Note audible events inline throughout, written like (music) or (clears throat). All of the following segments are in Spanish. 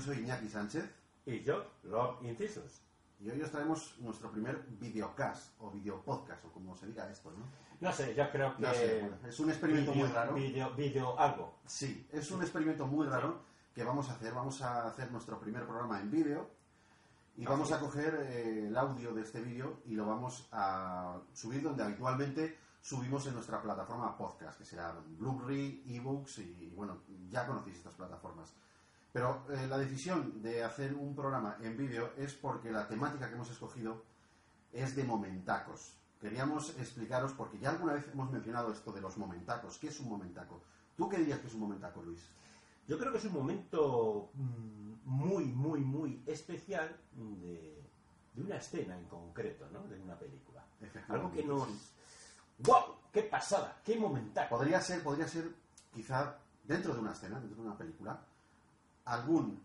Yo soy Iñaki Sánchez. Y yo, Lord Incisus. Y hoy os traemos nuestro primer videocast o videopodcast, o como se diga esto, ¿no? No sé, yo creo que... No sé, bueno, es un experimento video, muy raro. Video, video algo. Sí, es un experimento muy raro que vamos a hacer. Vamos a hacer nuestro primer programa en vídeo y vamos a coger eh, el audio de este vídeo y lo vamos a subir donde habitualmente subimos en nuestra plataforma podcast, que será Blu-ray, ebooks y, bueno, ya conocéis estas plataformas. Pero eh, la decisión de hacer un programa en vídeo es porque la temática que hemos escogido es de momentacos. Queríamos explicaros, porque ya alguna vez hemos mencionado esto de los momentacos. ¿Qué es un momentaco? ¿Tú qué dirías que es un momentaco, Luis? Yo creo que es un momento mm, muy, muy, muy especial de, de una escena en concreto, ¿no? De una película. Algo que nos... ¡Wow! ¡Qué pasada! ¡Qué momentaco! Podría ser, podría ser, quizá, dentro de una escena, dentro de una película, algún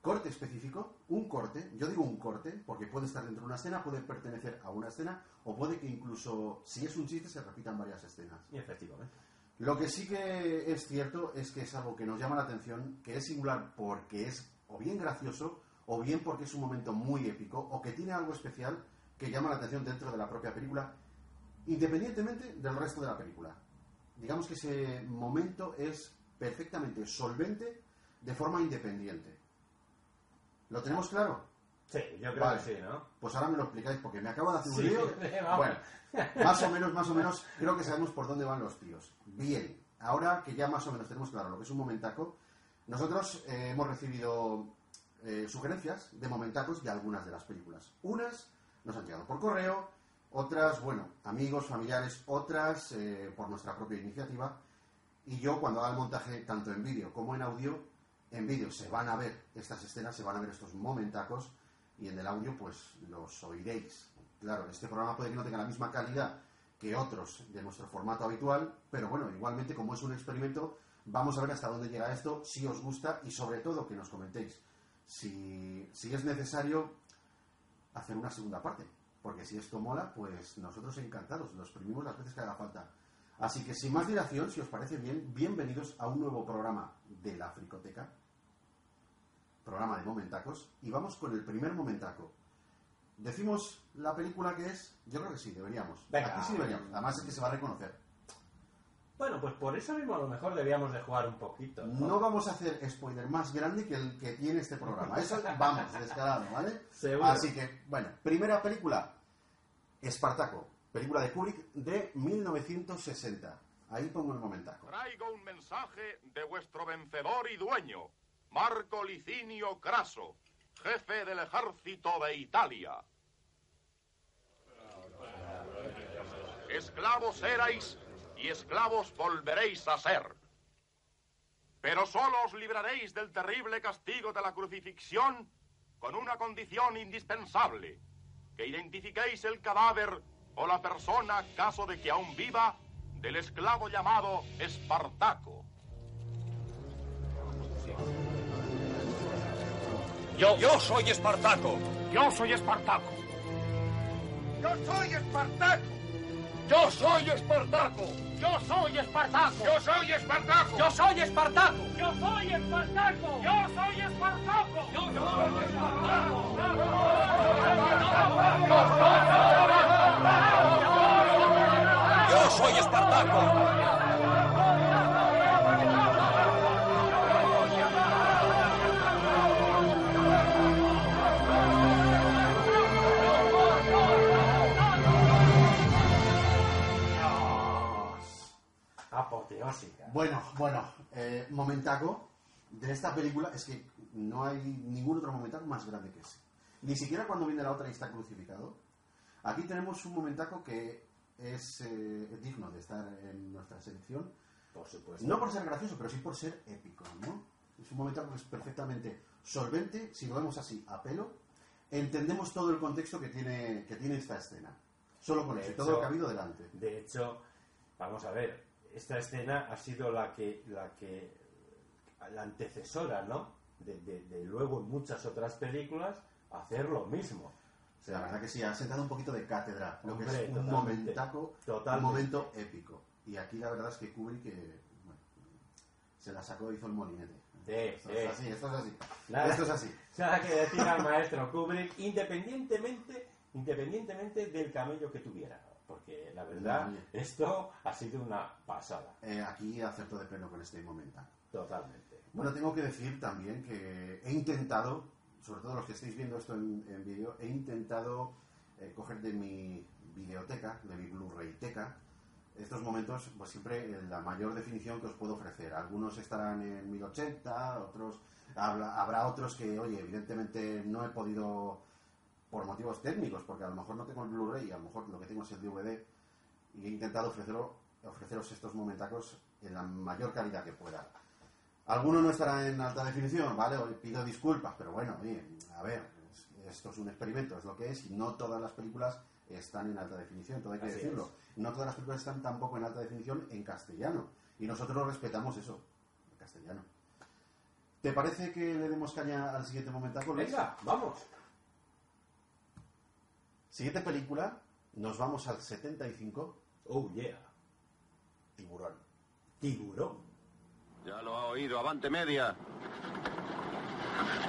corte específico, un corte, yo digo un corte, porque puede estar dentro de una escena, puede pertenecer a una escena, o puede que incluso, si es un chiste, se repitan varias escenas. Y efectivamente. Lo que sí que es cierto es que es algo que nos llama la atención, que es singular porque es o bien gracioso, o bien porque es un momento muy épico, o que tiene algo especial que llama la atención dentro de la propia película, independientemente del resto de la película. Digamos que ese momento es perfectamente solvente de forma independiente. ¿Lo tenemos claro? Sí, yo creo Vale. que sí, ¿no? Pues ahora me lo explicáis porque me acabo de hacer un lío. (laughs) Bueno, más o menos, más o menos, creo que sabemos por dónde van los tíos. Bien, ahora que ya más o menos tenemos claro lo que es un momentaco, nosotros eh, hemos recibido eh, sugerencias de momentacos de algunas de las películas. Unas nos han llegado por correo, otras, bueno, amigos, familiares, otras eh, por nuestra propia iniciativa. Y yo cuando haga el montaje, tanto en vídeo como en audio, en vídeo se van a ver estas escenas, se van a ver estos momentacos, y en el audio pues los oiréis. Claro, este programa puede que no tenga la misma calidad que otros de nuestro formato habitual, pero bueno, igualmente como es un experimento, vamos a ver hasta dónde llega esto, si os gusta y sobre todo que nos comentéis si, si es necesario hacer una segunda parte, porque si esto mola, pues nosotros encantados, lo exprimimos las veces que haga falta. Así que sin más dilación, si os parece bien, bienvenidos a un nuevo programa de la Fricoteca, programa de momentacos, y vamos con el primer momentaco. ¿Decimos la película que es? Yo creo que sí, deberíamos. Venga. Aquí sí deberíamos. Además es que se va a reconocer. Bueno, pues por eso mismo a lo mejor debíamos de jugar un poquito. No vamos a hacer spoiler más grande que el que tiene este programa. Eso (laughs) vamos, descarado, ¿vale? Seguro. Así que, bueno, primera película, Espartaco, película de Kubrick de 1960. Ahí pongo el momentaco. Traigo un mensaje de vuestro vencedor y dueño, Marco Licinio Craso, jefe del ejército de Italia. Esclavos erais y esclavos volveréis a ser. Pero solo os libraréis del terrible castigo de la crucifixión con una condición indispensable, que identifiquéis el cadáver o la persona, caso de que aún viva, del esclavo llamado Espartaco. Yo, yo soy Espartaco. Yo soy Espartaco. Yo soy Espartaco. Yo soy Espartaco. Yo soy Espartaco. Yo soy Espartaco. Yo soy Espartaco. Yo soy Espartaco. Yo soy Espartaco. Yo soy Espartaco. Yo soy Espartaco. Bueno, bueno, eh, momentaco de esta película es que no hay ningún otro momentaco más grande que ese. Ni siquiera cuando viene la otra y está crucificado. Aquí tenemos un momentaco que es eh, digno de estar en nuestra selección. Por supuesto. No por ser gracioso, pero sí por ser épico, ¿no? Es un momentaco que es perfectamente solvente, si lo vemos así a pelo, entendemos todo el contexto que tiene, que tiene esta escena. Solo con De eso, hecho- todo lo que ha habido delante. De hecho, vamos a ver, esta escena ha sido la que, la que, la antecesora, ¿no? De, de- de luego en muchas otras películas hacer lo mismo. O sea, La verdad que sí, ha sentado un poquito de cátedra, lo que es un momentaco, Totalmente. un momento épico. Y aquí la verdad es que Kubrick eh, bueno, se la sacó, hizo el molinete. Sí, Esto es así, esto es así. Nada. Esto es así. (laughs) Nada que decir al maestro Kubrick, independientemente, independientemente del camello que tuviera. Porque la verdad, Oye. esto ha sido una pasada. Eh, aquí acerto de pleno con este momento. Totalmente. Bueno, tengo que decir también que he intentado, sobre todo los que estáis viendo esto en, en vídeo, he intentado eh, coger de mi videoteca, de mi Blu-ray-teca, estos momentos, pues siempre en la mayor definición que os puedo ofrecer. Algunos estarán en 1080, otros habla- habrá otros que, oye, evidentemente no he podido por motivos técnicos, porque a lo mejor no tengo el Blu-ray y a lo mejor lo que tengo es el DVD, y he intentado ofrecerlo, ofreceros estos momentacos en la mayor calidad que pueda. Alguno no estará en alta definición, ¿vale? Pido disculpas, pero bueno, oye, a ver, es- esto es un experimento, es lo que es, y no todas las películas están en alta definición, todo hay que Así decirlo. No todas las películas están tampoco en alta definición en castellano, y nosotros respetamos eso, el castellano. ¿Te parece que le demos caña al siguiente momentaco, Luis? Venga, vamos. Siguiente película, nos vamos al 75, Oh, yeah. Tiburón. Tiburón. Ya lo ha oído, avante media.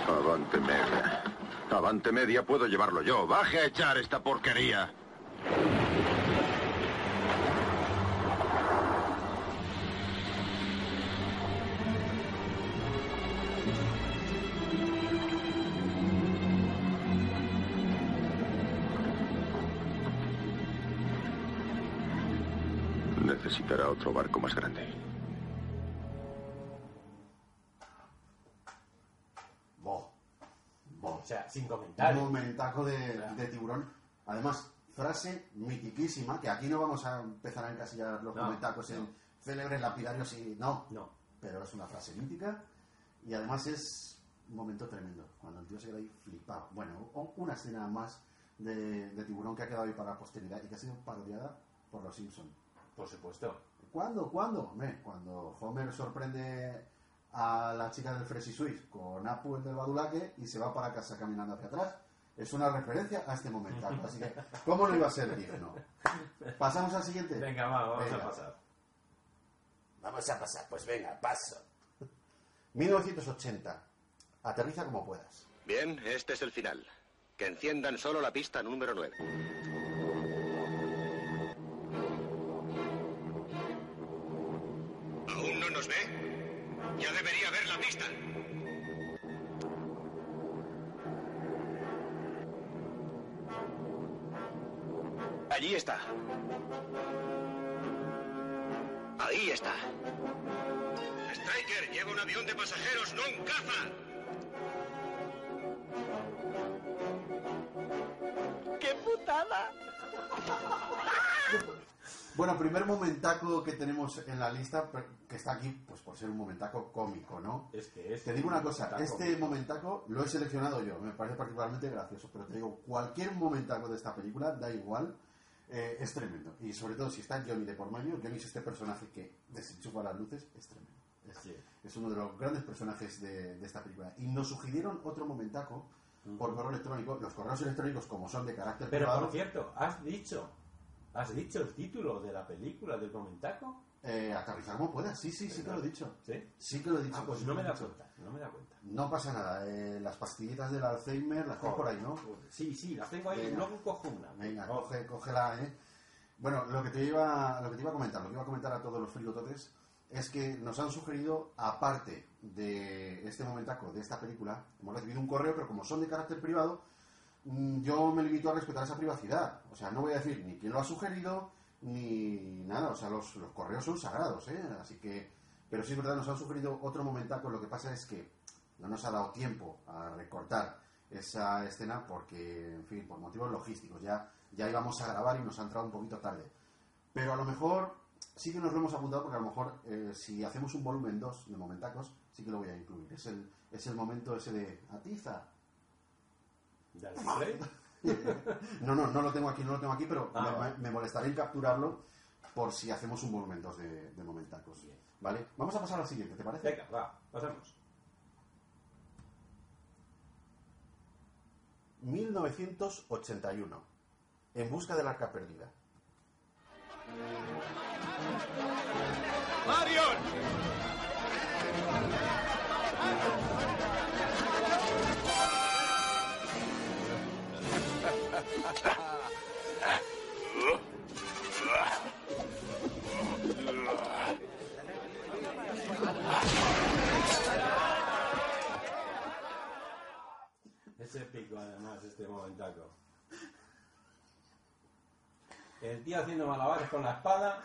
Avante media. Avante media puedo llevarlo yo. Baje a echar esta porquería. Otro barco más grande. Boh. Boh. O sea, sin Un momentaco de, Claro. de tiburón. Además, frase mitiquísima, que aquí no vamos a empezar a encasillar los No, momentacos no. en célebres lapidarios y no, No. pero es una frase mítica y además es un momento tremendo, cuando el tío se queda ahí flipado. Bueno, o- una escena más de, de tiburón que ha quedado ahí para la posteridad y que ha sido parodiada por los Simpsons. Por supuesto. ¿Cuándo? ¿Cuándo? Hombre, cuando Homer sorprende a la chica del Freshly Swiss con Apu el del Badulaque y se va para casa caminando hacia atrás. Es una referencia a este momento. Así que, ¿cómo no iba a ser digno? ¿Pasamos al siguiente? Venga, va, vamos Venga. a pasar. Vamos a pasar, pues venga, paso. 1980. Aterriza como puedas. Bien, este es el final. Que enciendan solo la pista número 9. Ya debería ver la pista. Allí está. Ahí está. Striker lleva un avión de pasajeros, no un caza. (laughs) Bueno, primer momentaco que tenemos en la lista, que está aquí, pues por ser un momentaco cómico, ¿no? Es que es. Te digo una cosa, este momentaco lo he seleccionado yo, me parece particularmente gracioso, pero te digo, cualquier momentaco de esta película, da igual, eh, es tremendo. Y sobre todo si está Johnny de por medio, Johnny es este personaje que desenchufa las luces, es tremendo. Es, Sí. es uno de los grandes personajes de, de esta película. Y nos sugirieron otro momentaco por correo electrónico. Los correos electrónicos, como son de carácter Pero privado, por cierto, has dicho. ¿Has dicho el título de la película del momentaco? eh, aterrizar como puedas. Sí, sí, sí que lo he dicho. ¿Sí? Sí que lo he dicho. Ah, pues no me da cuenta. No me da cuenta. No pasa nada. eh, las pastillitas del Alzheimer las tengo por ahí, ¿no? Sí, sí, las tengo ahí. Venga. Luego cojo una. Venga, Oh, coge, cógela, ¿eh? Bueno, lo que, te iba, lo que te iba a comentar, lo que iba a comentar a todos los frigototes, es que nos han sugerido, aparte de este momentaco, de esta película, hemos recibido un correo, pero como son de carácter privado, yo me limito a respetar esa privacidad. O sea, no voy a decir ni quién lo ha sugerido, ni nada. O sea, los, los correos son sagrados, ¿eh? Así que, pero sí es verdad, nos han sugerido otro momentaco. Lo que pasa es que no nos ha dado tiempo a recortar esa escena porque, en fin, por motivos logísticos. Ya, ya íbamos a grabar y nos ha entrado un poquito tarde. Pero a lo mejor sí que nos lo hemos apuntado porque a lo mejor eh, si hacemos un volumen 2 de momentacos, sí que lo voy a incluir. Es el, es el momento ese de atiza. No, no, no lo tengo aquí, no lo tengo aquí, pero Ah, me, me molestaré en capturarlo por si hacemos un volumen 2 de, de momentacos. Bien. ¿Vale? Vamos a pasar al siguiente, ¿te parece? Venga, va, pasamos. 1981. En busca del arca perdida. ¡Marion! Es épico además este momentaco. El tío haciendo malabares con la espada.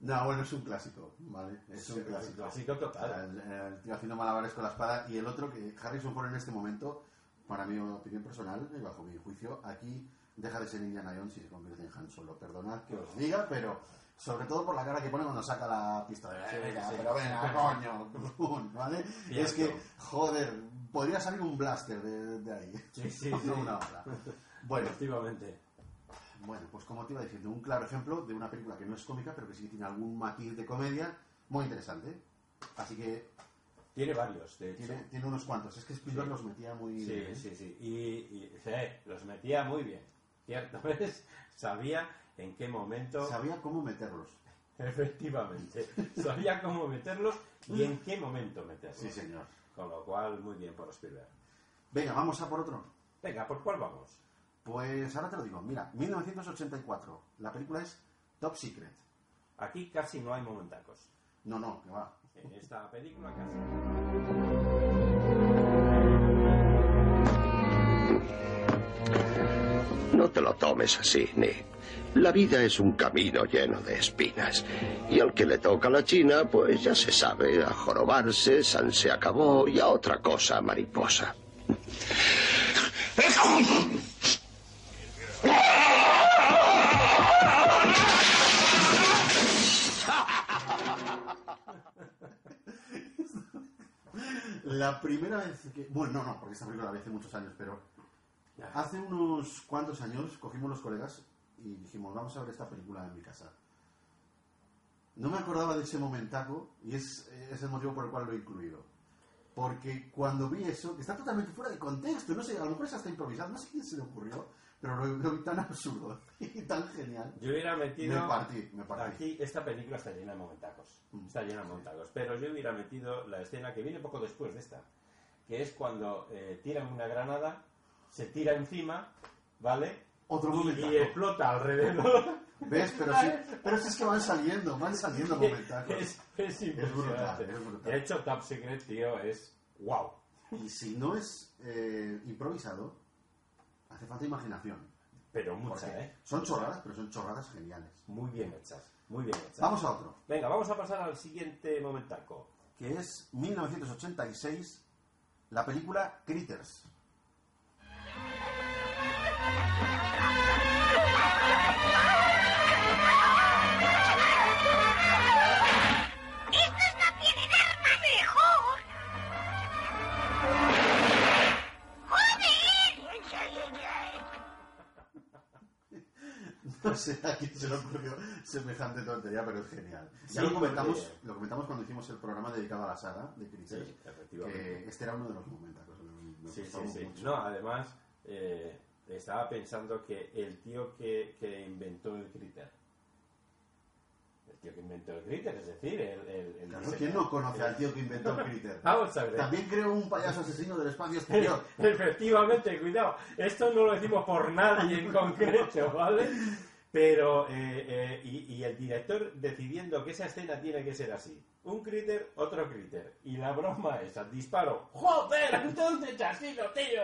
No, bueno, es un clásico, ¿vale? Es un clásico. clásico total. El tío haciendo malabares con la espada y el otro que Harrison Ford en este momento, para mi opinión personal y bajo mi juicio, aquí deja de ser Indiana Jones y se convierte en Han Solo. Perdonad que os diga, pero sobre todo por la cara que pone cuando saca la pistola. Sí, Venga, sí. pero venga, coño, (laughs) ¿vale? Y es que, joder, podría salir un blaster de, de ahí. Sí, sí, (laughs) No sí. una bala. Bueno, Efectivamente. bueno, pues como te iba diciendo, un claro ejemplo de una película que no es cómica, pero que sí tiene algún matiz de comedia muy interesante. Así que Tiene varios, de hecho. tiene, tiene unos cuantos. Es que Spielberg los metía muy Sí, bien. ¿eh? sí, sí. Y, y, sí, los metía muy bien. Cierto (laughs) es, sabía en qué momento. Sabía cómo meterlos. Efectivamente. Sabía cómo meterlos y en qué momento meterlos. Sí, señor. Con lo cual, muy bien por Spielberg. Venga, vamos a por otro. Venga, ¿por cuál vamos? Pues ahora te lo digo. Mira, 1984. La película es Top Secret. Aquí casi no hay momentacos. No, no, que va. En esta película casi. No te lo tomes así, Nick. La vida es un camino lleno de espinas. Y al que le toca la china, pues ya se sabe, a jorobarse, San se acabó y a otra cosa, mariposa. La primera vez que... Bueno, no, no, porque esta película la vi hace muchos años, pero hace unos cuantos años cogimos los colegas y dijimos, vamos a ver esta película en mi casa. No me acordaba de ese momentaco y es, es el motivo por el cual lo he incluido. Porque cuando vi eso, que está totalmente fuera de contexto, no sé, a lo mejor es hasta improvisado, no sé quién se le ocurrió, pero lo, lo vi tan absurdo (laughs) y tan genial. Yo hubiera metido. Me partí, me partí. Aquí esta película está llena de momentacos. Mm. Está llena de momentacos. Pero yo hubiera metido la escena que viene poco después de esta. Que es cuando eh, tiran una granada, se tira encima, ¿vale? Otro Y- y, explota alrededor. (laughs) ¿Ves? Pero sí, pero es que van saliendo, van saliendo (laughs) momentacos. es, es brutal, es brutal. De hecho, Top Secret, tío, es wow. Y si no es eh, improvisado, hace falta imaginación. Pero mucha, Porque ¿eh? Son chorradas, pero son chorradas geniales. Muy bien hechas. Muy bien hechas. Vamos a otro, Venga, vamos a pasar al siguiente momentaco. que es 1986, la película Critters. (laughs) No sé a quién se le ocurrió semejante tontería, pero es genial. Ya Sí, lo comentamos, porque- lo comentamos cuando hicimos el programa dedicado a la saga de Critters, Sí, efectivamente. que este era uno de los momentos. Me Sí, sí, sí. mucho. No, además, eh, estaba pensando que el tío que, que inventó el critter, el tío que inventó el critter, es decir, el... el, el Claro, diseño- ¿quién no conoce al tío que inventó el (laughs) Critter? Vamos a ver. También creó un payaso asesino del espacio exterior. (laughs) Efectivamente, cuidado. Esto no lo decimos por nadie en concreto, ¿vale? Pero, eh, eh, y, y el director decidiendo que esa escena tiene que ser así. Un critter, otro critter. Y la broma esa, disparo. ¡Joder! (laughs) Entonces asesino, tío.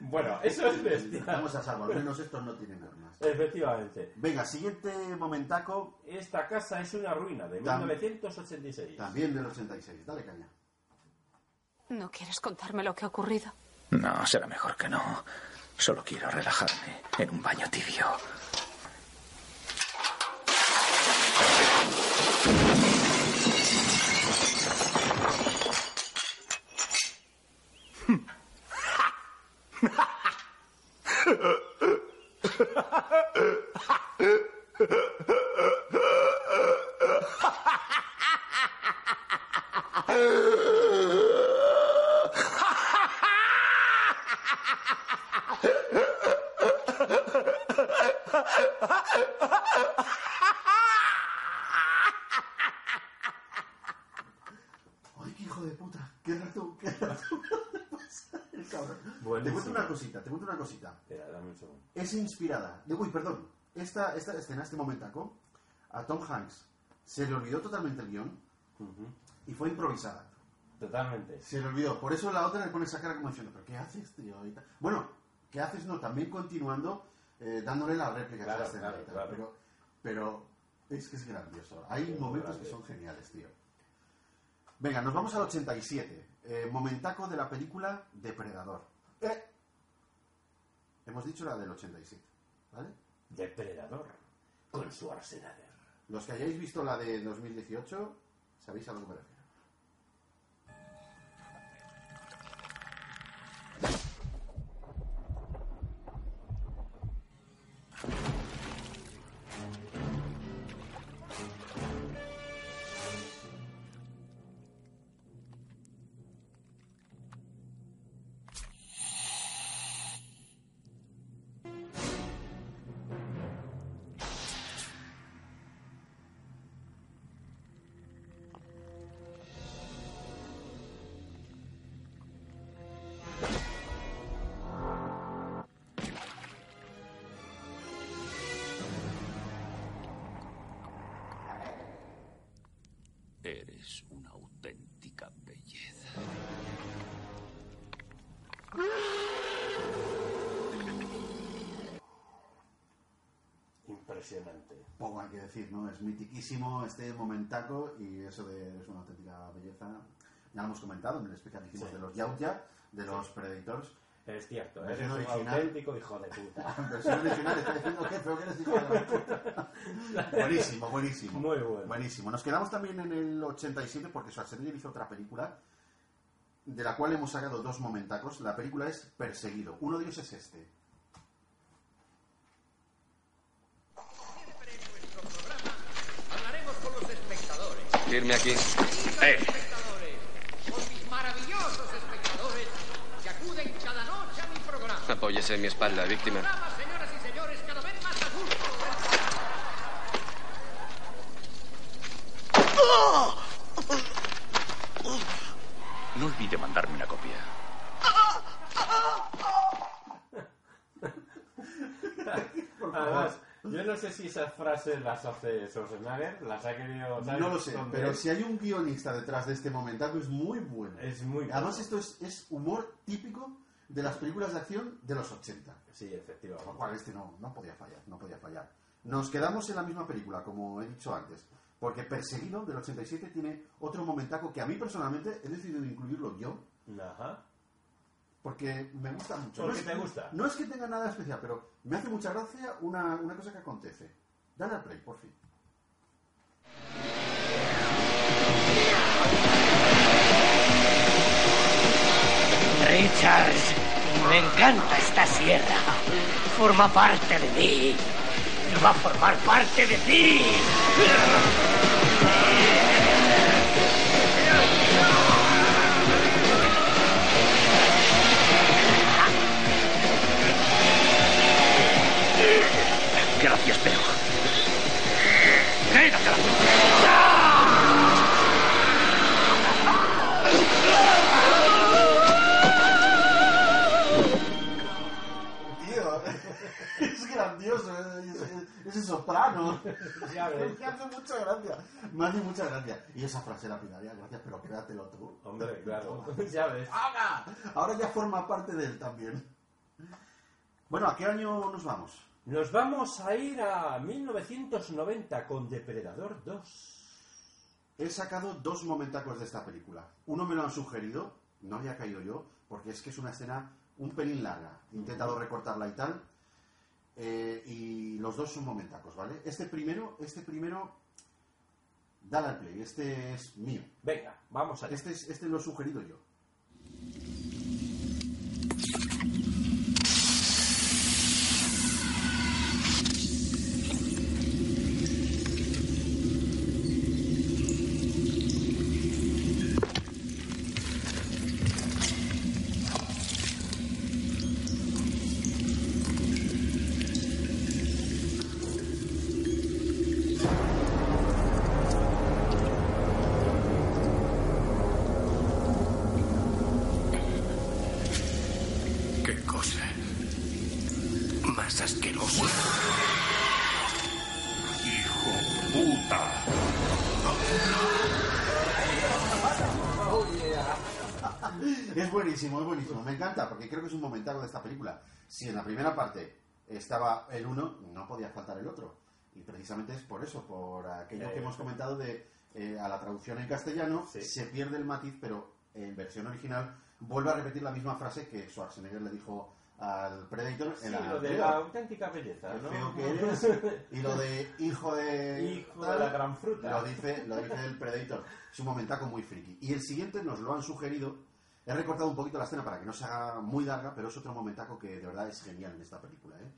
Bueno, eso es bestial. Vamos a salvo, al menos estos no tienen armas. Efectivamente. Venga, siguiente momentaco, Esta casa es una ruina de Tam- 1986. también del 86. Dale caña. ¿No quieres contarme lo que ha ocurrido? No, será mejor que no. Solo quiero relajarme en un baño tibio. ha ha ha Esta, escena, este momentaco, a Tom Hanks se le olvidó totalmente el guion y fue improvisada. Totalmente. Se le olvidó. Por eso la otra le pone esa cara como diciendo, ¿pero qué haces, tío? Bueno, ¿qué haces? No, también continuando eh, dándole la réplica a esa escena claro. Pero, pero es que es grandioso. Hay Es momentos que son geniales, tío. Venga, nos vamos al 87. Eh, momentaco de la película Depredador. Eh, hemos dicho la del 87, ¿vale? Depredador. Con su Schwarzenegger. Los que hayáis visto la de 2018, sabéis a lo que me refiero. Poco hay que decir, ¿no? Es mitiquísimo este momentaco y eso de es una auténtica belleza. Ya lo hemos comentado en el especial que hicimos Sí. de los Yautja, de los Predators. Es cierto, eres un original. auténtico hijo de puta. (laughs) Versión original estoy diciendo que feo que eres hijo de puta. (laughs) Buenísimo, buenísimo. Muy bueno. Buenísimo. Nos quedamos también en el 87 porque Schwarzenegger hizo otra película de la cual hemos sacado dos momentacos. La película es Perseguido. Uno de ellos es este. Hablaremos con los espectadores. Firme aquí. Eh. espectadores, con mis maravillosos espectadores que acuden cada noche a mi programa. Apóyese en mi espalda, víctima. No olvide mandarme una copia. Además, yo no sé si esas frases las hace Schwarzenegger, las ha querido... ¿sabes? No lo sé, Son pero de- si hay un guionista detrás de este momentaco es muy bueno. Es muy Además esto es, es humor típico de las películas de acción de los 80. Sí, efectivamente. Por lo cual este no, no podía fallar, no podía fallar. Nos quedamos en la misma película, como he dicho antes, porque Perseguido del 87 tiene otro momentaco que a mí personalmente he decidido incluirlo yo, Ajá. Porque me gusta mucho. ¿Por no qué es, te gusta? No es que tenga nada especial, pero me hace mucha gracia una, una cosa que acontece. Dale al play, por fin. Richard, me encanta esta sierra. Forma parte de mí. Va a formar parte de ti. Gracias, pero. ¡Quédate la Tío, es grandioso, es, es- ese soprano. Ya ves. Es que hace mucha gracia. Me hace mucha gracia. Y esa frase lapidaria, gracias, pero quédatelo tú. Hombre, claro. Toma. (laughs) ya ves. ¡Ahora! Ahora ya forma parte de él también. Bueno, ¿a qué año nos vamos? Nos vamos a ir a 1990 con Depredador 2. He sacado dos momentacos de esta película. Uno me lo han sugerido, no había caído yo, porque es que es una escena un pelín larga. He intentado recortarla y tal. eh, y los dos son momentacos, ¿vale? Este primero, este primero, dale al play. Este es mío. Venga, vamos a Este, es, este lo he sugerido yo. Me encanta porque creo que es un momentazo de esta película. Si en la primera parte estaba el uno, no podía faltar el otro. Y precisamente es por eso, por aquello que Eh, hemos comentado de eh, a la traducción en castellano, se pierde el matiz, pero en versión original vuelve a repetir la misma frase que Schwarzenegger le dijo al Predator en Sí, la lo de la auténtica belleza, ¿no? feo que (laughs) eres. Y lo de hijo de... Hijo de la gran fruta. Lo dice, lo dice el Predator. Es un momentaco muy friki. Y el siguiente nos lo han sugerido. He recortado un poquito la escena para que no se haga muy larga, pero es otro momentaco que de verdad es genial en esta película. ¿eh?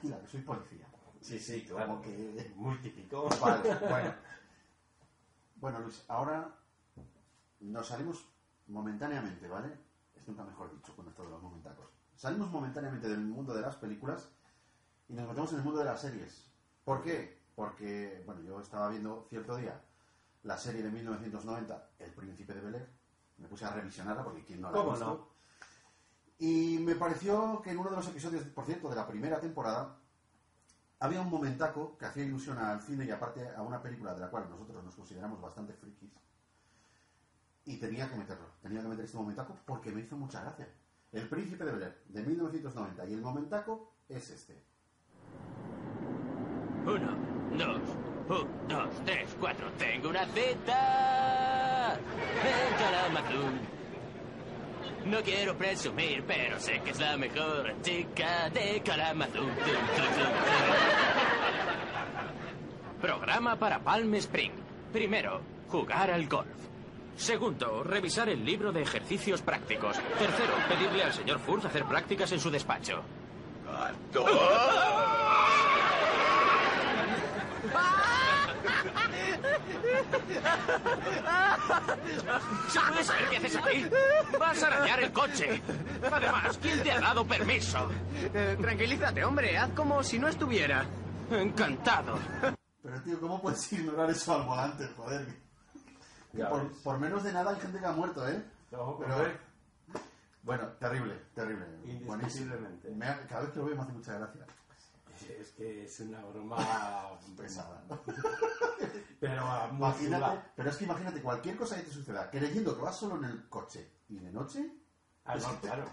Que soy policía. Sí, sí, claro. Como que... Muy típico. Vale, bueno. Bueno, Luis, ahora nos salimos momentáneamente, ¿vale? Es nunca mejor dicho con esto de los momentacos. Salimos momentáneamente del mundo de las películas y nos metemos en el mundo de las series. ¿Por qué? Porque, bueno, yo estaba viendo cierto día la serie de 1990, El Príncipe de Bel-Air. Me puse a revisionarla porque quien no la ha ¿Cómo visto. no? Y me pareció que en uno de los episodios, por cierto, de la primera temporada, había un momentaco que hacía ilusión al cine y aparte a una película de la cual nosotros nos consideramos bastante frikis. Y tenía que meterlo, tenía que meter este momentaco porque me hizo mucha gracia. El Príncipe de Bel-Air, de 1990. Y el momentaco es este. Uno, dos, un, dos, tres, cuatro. Tengo una en Kalamazoo. No quiero presumir, pero sé que es la mejor chica de Kalamazoo. Programa para Palm Spring. Primero, jugar al golf. Segundo, revisar el libro de ejercicios prácticos. Tercero, pedirle al señor Furz hacer prácticas en su despacho. ¿Se puede saber qué haces aquí? Vas a arañar el coche. Además, ¿quién te ha dado permiso? Eh, tranquilízate, hombre. Haz como si no estuviera. Encantado. Pero tío, ¿cómo puedes ignorar eso al volante, joder? Que por, por menos de nada hay gente que ha muerto, ¿eh? No, Pero- hombre. bueno, terrible, terrible. Indiscutiblemente. Buenísimo. Me ha- cada vez que lo veo me hace mucha gracia. Es que es una broma (laughs) Pesada. (laughs) Pero ah, Imagínate, pero es que imagínate cualquier cosa que te suceda, creyendo que vas solo en el coche y de noche. Ah, no, claro.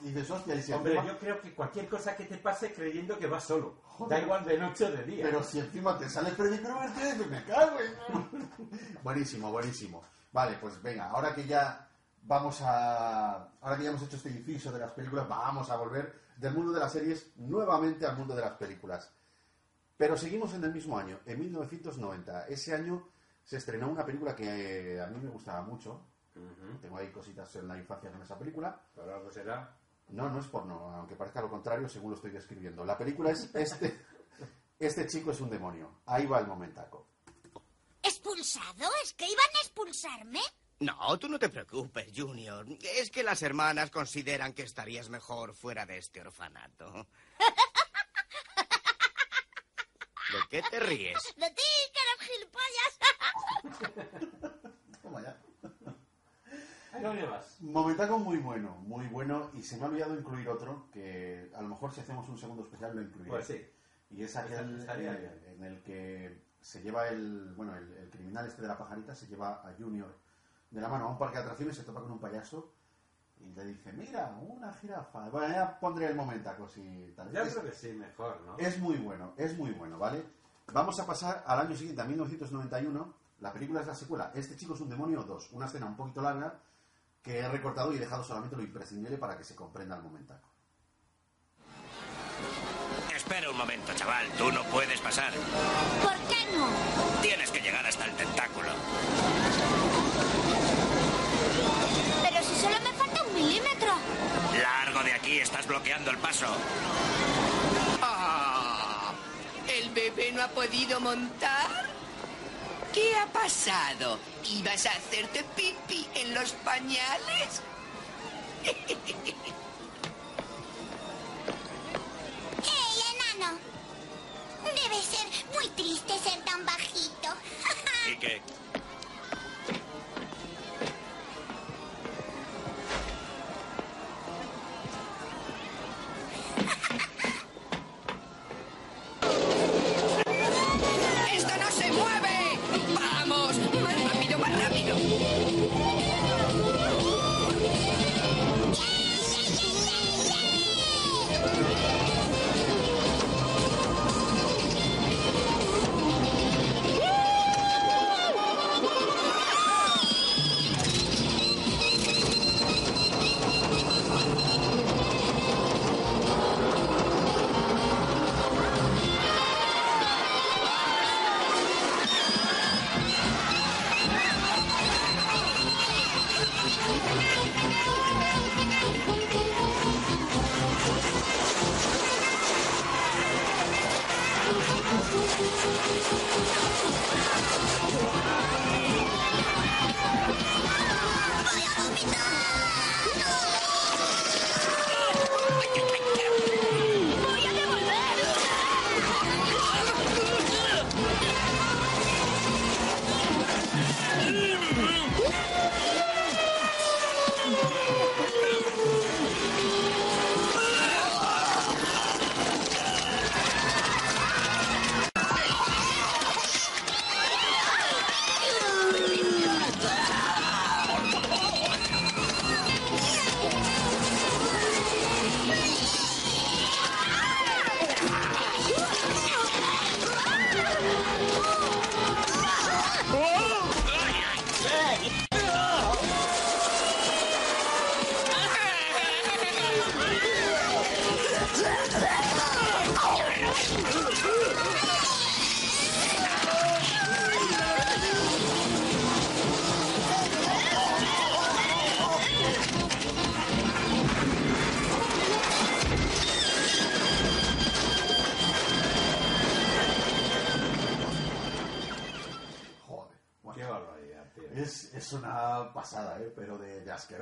Y dices, hostia, y si Hombre, encima- yo creo que cualquier cosa que te pase creyendo que vas solo. Joder. Da igual de noche o de día. Pero si encima te sale Freddy Krueger, me cago en... (laughs) buenísimo, buenísimo. Vale, pues venga, ahora que ya vamos a... Ahora que ya hemos hecho este inciso de las películas, vamos a volver del mundo de las series nuevamente al mundo de las películas. Pero seguimos en el mismo año, en 1990. Ese año se estrenó una película que a mí me gustaba mucho, Tengo ahí cositas en la infancia con esa película. Pero algo será. No, no es porno, aunque parezca lo contrario según lo estoy describiendo. La película es (laughs) este, este chico es un demonio. Ahí va el momentaco. ¿Expulsado? ¿Es que iban a expulsarme? No, tú no te preocupes, Junior. Es que las hermanas consideran que estarías mejor fuera de este orfanato. ¿De qué te ríes? De ti, que eres gilipollas. (laughs) Toma ya. Ahí lo llevas. Momentaco muy bueno, muy bueno. Y se me ha olvidado incluir otro que a lo mejor si hacemos un segundo especial lo incluiré. Pues sí. Y es aquel eh, en el que se lleva el, bueno, el, el criminal este de la pajarita se lleva a Junior de la mano a un parque de atracciones, se topa con un payaso y le dice, mira, una jirafa. Bueno, ya pondré el momentaco si tal. Yo Es- creo que sí, mejor, ¿no? es muy bueno, es muy bueno, ¿vale? Vamos a pasar al año siguiente, a 1991. La película es la secuela. Este chico es un demonio 2. Una escena un poquito larga que he recortado y he dejado solamente lo imprescindible para que se comprenda el momentaco. Espera un momento, chaval. Tú no puedes pasar. ¿Por qué no? Tienes que llegar hasta el tentáculo. Pero si solo me falta un milímetro. Largo de aquí, estás bloqueando el paso. Ah, ¿El bebé no ha podido montar? ¿Qué ha pasado? ¿Ibas a hacerte pipí en los pañales? (laughs) ¡Ey, enano! Debe ser muy triste ser tan bajito. ¿Y qué?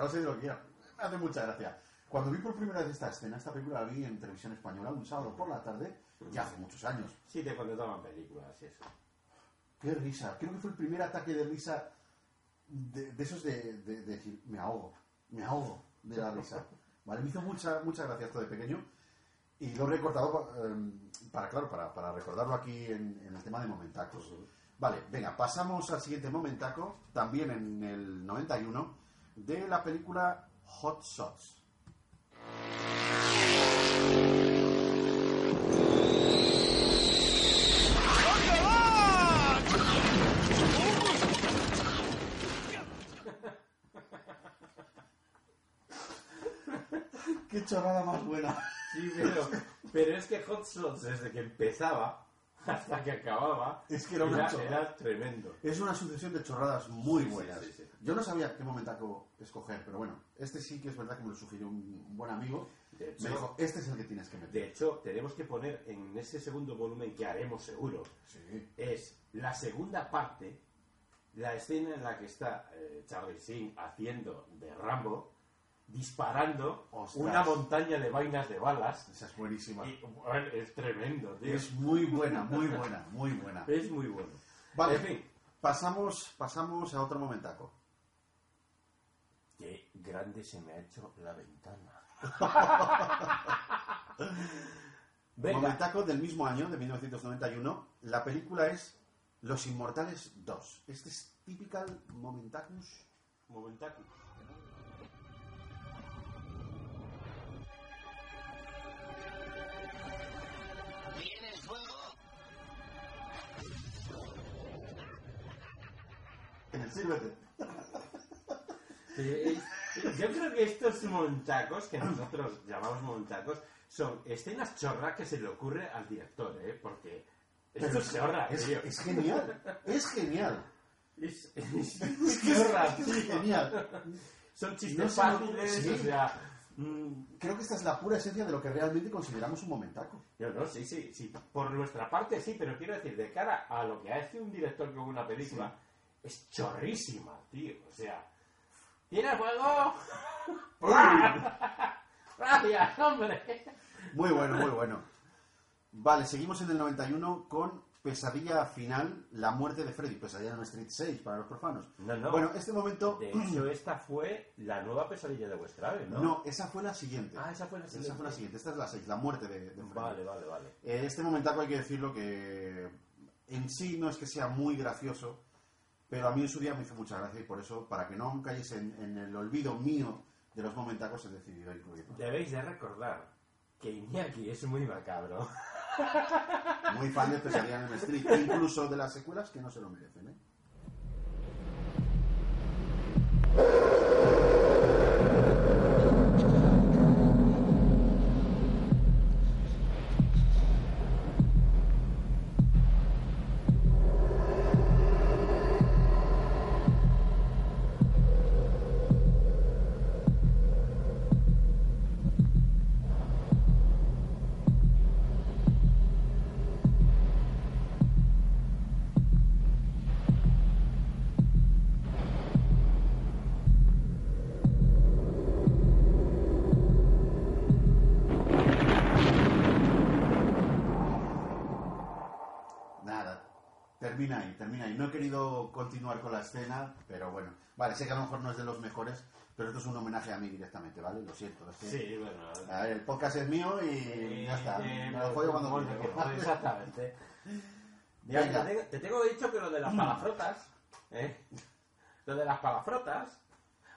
Asqueroso y lo que quiera. Me hace mucha gracia. Cuando vi por primera vez esta escena, esta película la vi en televisión española un sábado por la tarde, ya hace muchos años. Sí, cuando daban películas y eso. Qué risa. Creo que fue el primer ataque de risa de, de esos de, de- de decir, me ahogo, me ahogo de la risa. Vale, me hizo mucha, mucha gracia esto de pequeño y lo he recortado pa- em, para, claro, para, para recordarlo aquí en, en el tema de momentacos. Vale, venga, pasamos al siguiente momentaco, también en el 91, de la película Hot Shots. Qué chorrada más buena. Sí, pero, pero es que Hot Shots, desde que empezaba, hasta que acababa. Es que era una era, era tremendo. Es una sucesión de chorradas muy Sí, buenas. sí, sí. Yo no sabía qué momentaco escoger, pero bueno, este sí que es verdad que me lo sugirió un buen amigo. Hecho- me dijo, este es el que tienes que meter. De hecho, tenemos que poner en ese segundo volumen que haremos seguro, es la segunda parte, la escena en la que está eh, Charlie Sheen haciendo de Rambo, disparando Ostras. una montaña de vainas de balas. Esa es buenísima. Y, bueno, es tremendo, tío. Es muy buena, muy buena, muy buena. (laughs) Es muy bueno. Vale, En fin, pasamos, pasamos a otro momentaco. qué grande se me ha hecho la ventana. (laughs) Venga. Momentaco del mismo año, de 1991. La película es Los Inmortales 2. Este es typical momentacus. Momentacus. Sírvete. Yo creo que estos montacos, que nosotros llamamos montacos, son escenas chorra que se le ocurre al director, ¿eh? Porque esto es chorra, es, tío. es genial. Es genial. Es, es, (laughs) Es chorra, tío. genial. Son chistes No fáciles, sí. o sea... mm, Creo que esta es la pura esencia de lo que realmente consideramos un momentaco. Yo no, sí, sí, sí. Por nuestra parte sí, pero quiero decir, de cara a lo que hace un director con una película, es chorrísima, tío. O sea, ¿tiene fuego? ¡Gracias, (laughs) hombre! Muy bueno, muy bueno. Vale, seguimos en el 91 con Pesadilla Final, la muerte de Freddy. Pesadilla en Street 6 para los profanos. No, no. Bueno, este momento... De hecho, (clears throat) esta fue la nueva pesadilla de vuestra ave, ¿no? No, esa fue la siguiente. Ah, esa fue la siguiente. Esa fue la siguiente. Esta es la 6, la muerte de, de Freddy. Vale, vale, vale. Eh, Este momentaco hay que decirlo que en sí no es que sea muy gracioso, pero a mí en su día me hizo mucha gracia y por eso, para que no cayese en, en el olvido mío de los momentacos, he decidido incluirlo. Debéis de recordar que Iñaki es muy macabro. (laughs) Muy fan de Pesadilla en el Street, incluso de las secuelas que no se lo merecen. ¿eh? Nada, termina ahí, termina ahí. No he querido continuar con la escena, pero bueno. Vale, sé que a lo mejor no es de los mejores, pero esto es un homenaje a mí directamente, ¿vale? Lo siento. es que- Sí, bueno. A ver, el podcast es mío y ya está. Me lo follo cuando bueno, que- Exactamente. (laughs) Venga. te, tengo, te tengo dicho que lo de las (laughs) palafrotas, ¿eh? Lo de las palafrotas,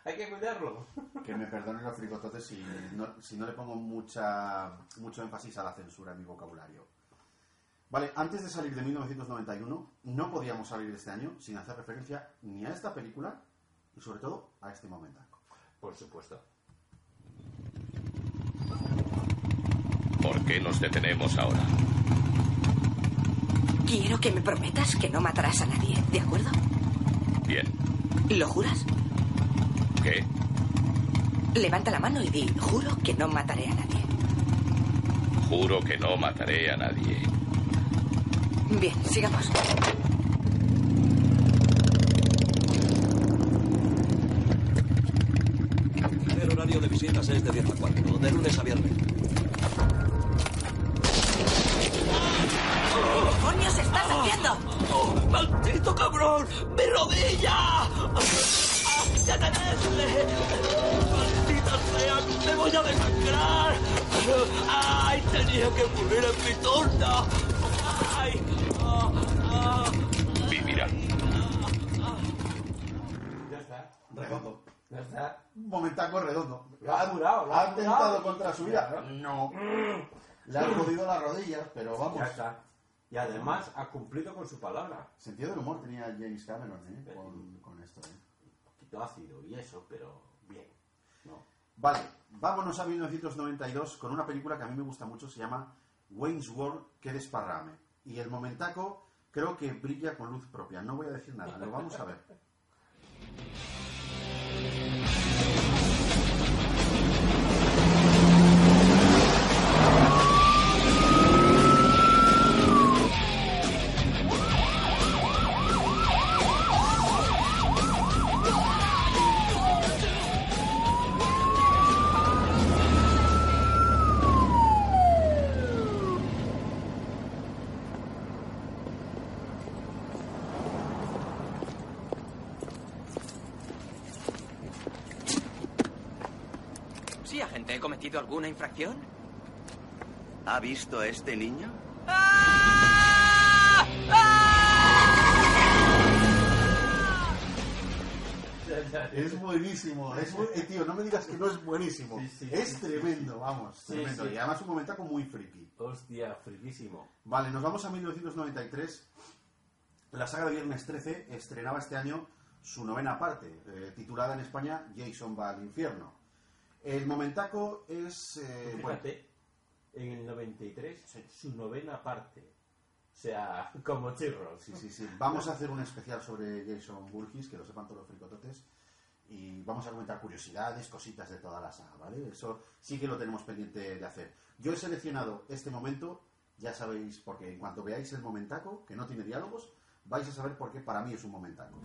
hay que cuidarlo. Que me perdonen los fricototes si no, si no le pongo mucha, mucho énfasis a la censura en mi vocabulario. Vale, antes de salir de 1991, no podíamos salir de este año sin hacer referencia ni a esta película y sobre todo a este momentaco. Por supuesto. ¿Por qué nos detenemos ahora? Quiero que me prometas que no matarás a nadie, ¿de acuerdo? Bien. ¿Lo juras? ¿Qué? Levanta la mano y di, juro que no mataré a nadie. Juro que no mataré a nadie. Bien, sigamos. El horario de visitas es de 10 a 4, de lunes a viernes. ¿Qué demonios estás haciendo? ¡Oh, ¡Maldito cabrón! ¡Mi rodilla! ¡Ah, ¡Detenedme! ¡Maldita sea! ¡Me voy a desangrar! ¡Ay! Tenía que morir en mi turno! ¡Ay! ah, ah. Vivirá. Ya está. Redondo. Ya está. Un momentaco redondo. Lo ha durado, lo ¿Ha ha atentado durado. contra su vida? No. Le han jodido las rodillas, pero vamos. Ya está. Y además ha cumplido con su palabra. Sentido del humor tenía James Cameron ¿eh? con, con esto. ¿eh? Un poquito ácido y eso, pero bien. ¿no? Vale, vámonos a 1992 con una película que a mí me gusta mucho, se llama Wayne's World, que desparrame. Y el momentaco creo que brilla con luz propia. No voy a decir nada, lo vamos a ver. ああ。Infracción? ¿Ha visto a este niño? Es buenísimo, es bu- eh, tío, no me digas que no es buenísimo. sí, es sí, tremendo, sí. vamos, Sí, tremendo. sí. Y además un momentaco muy friki. Hostia, friquísimo. Vale, nos vamos a 1993. La saga de Viernes 13 estrenaba este año su novena parte, eh, titulada en España Jason va al infierno. El momentaco es... eh, bueno, Fíjate, en el 93, su novena parte. O sea, como chirros. Sí, sí, sí. Vamos a hacer un especial sobre Jason Burgess, que lo sepan todos los fricototes. Y vamos a comentar curiosidades, cositas de toda la saga, ¿vale? Eso sí que lo tenemos pendiente de hacer. Yo he seleccionado este momento, ya sabéis, porque en cuanto veáis el momentaco, que no tiene diálogos, vais a saber por qué para mí es un momentaco.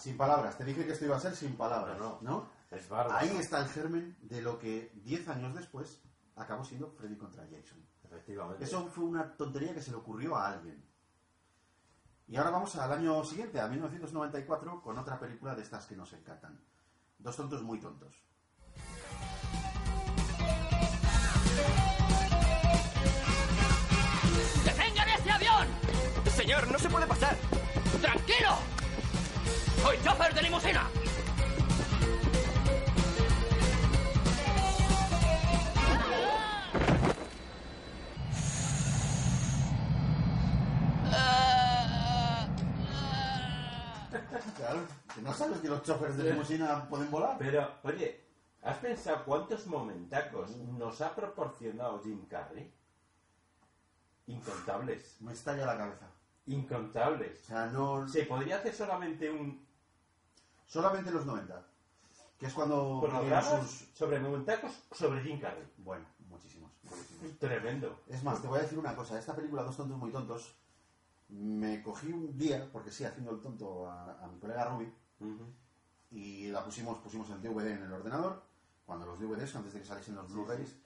Sin palabras, te dije que esto iba a ser sin palabras, No, ¿no? Es bárbaro. Ahí está el germen de lo que 10 años después acabó siendo Freddy contra Jason. Efectivamente. Eso fue una tontería que se le ocurrió a alguien. Y ahora vamos al año siguiente, a 1994, con otra película de estas que nos encantan. Dos tontos muy tontos. ¡Detengan ese avión! Señor, no se puede pasar. ¡Tranquilo! ¡Soy chofer de limusina! Claro, que no sabes que los choferes de limusina pueden volar. Pero, oye, ¿has pensado cuántos momentacos nos ha proporcionado Jim Carrey? Incontables. Me estalla la cabeza. Incontables. O sea, no... Se podría hacer solamente un Solamente los 90. Que es cuando... programa vinieron sus- sobre momentacos sobre Jim Carrey. Bueno, muchísimos. muchísimos. Tremendo. Es más, te voy a decir una cosa. Esta película, Dos tontos muy tontos, me cogí un día, porque sí, haciendo el tonto a, a mi colega Ruby, y la pusimos, pusimos el DVD en el ordenador, cuando los DVDs, antes de que saliesen los Blu-rays,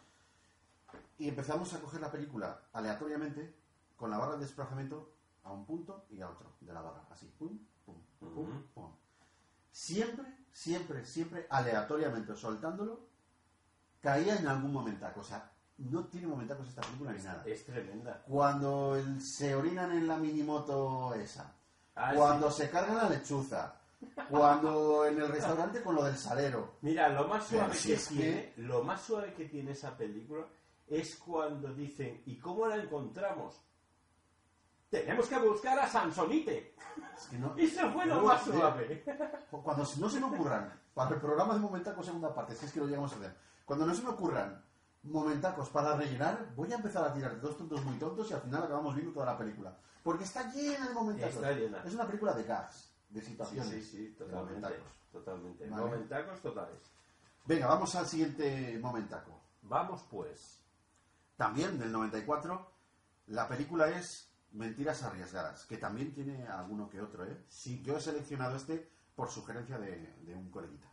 y empezamos a coger la película aleatoriamente, con la barra de desplazamiento a un punto y a otro de la barra, así, pum, pum, pum, Ujú. pum. Siempre, siempre, siempre, aleatoriamente, soltándolo, caía en algún momentaco, o sea, no tiene momentacos esta película ni nada. Es tremenda. Cuando el- se orinan en la minimoto esa. Ah, cuando sí. se cargan la lechuza. Cuando en el restaurante con lo del salero. Mira, lo más suave si que es que- tiene, lo más suave que tiene esa película es cuando dicen, ¿y cómo la encontramos? Tenemos que buscar a Sansonite. Es que no- Eso fue lo Luego, más suave. Cuando no se me ocurran, para el programa de momentacos segunda parte, si es que lo llegamos a hacer, cuando no se me ocurran momentacos para rellenar, voy a empezar a tirar dos tontos muy tontos y al final acabamos viendo toda la película. Porque está llena de momentacos. Está llena. Es una película de gags, de Sí, situaciones. sí, sí, de totalmente. momentacos. Totalmente. Vale. Momentacos totales. Venga, vamos al siguiente momentaco. Vamos pues. También del 94, la película es Mentiras arriesgadas, que también tiene alguno que otro, ¿eh? Sí, yo he seleccionado este por sugerencia de, de un coleguita.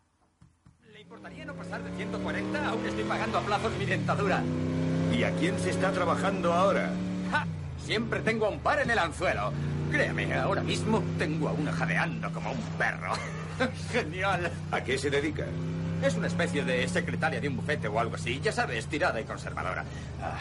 ¿Le importaría no pasar de 140? Aún estoy pagando a plazos mi dentadura. ¿Y a quién se está trabajando ahora? ¡Ja! Siempre tengo a un par en el anzuelo. Créame, ahora mismo tengo a una jadeando como un perro. (laughs) Genial. ¿A qué se dedica? Es una especie de secretaria de un bufete o algo así. Ya sabes, tirada y conservadora. Ah,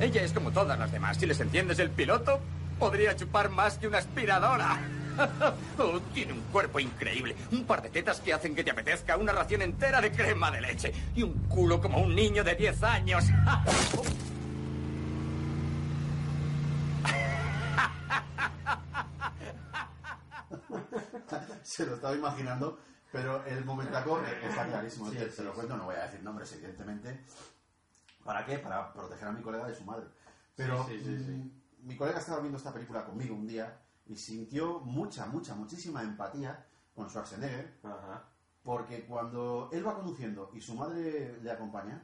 ella es como todas las demás. Si les entiendes el piloto, podría chupar más que una aspiradora. (laughs) Oh, tiene un cuerpo increíble. Un par de tetas que hacen que te apetezca una ración entera de crema de leche. Y un culo como un niño de 10 años. (laughs) Se lo estaba imaginando, pero el momentaco está clarísimo. Sí, lo cuento, no voy a decir nombres, evidentemente. ¿Para qué? Para proteger a mi colega de su madre. Pero Sí, sí, sí, mm, mi colega estaba viendo esta película conmigo un día y sintió mucha, mucha, muchísima empatía con Schwarzenegger. Porque cuando él va conduciendo y su madre le acompaña,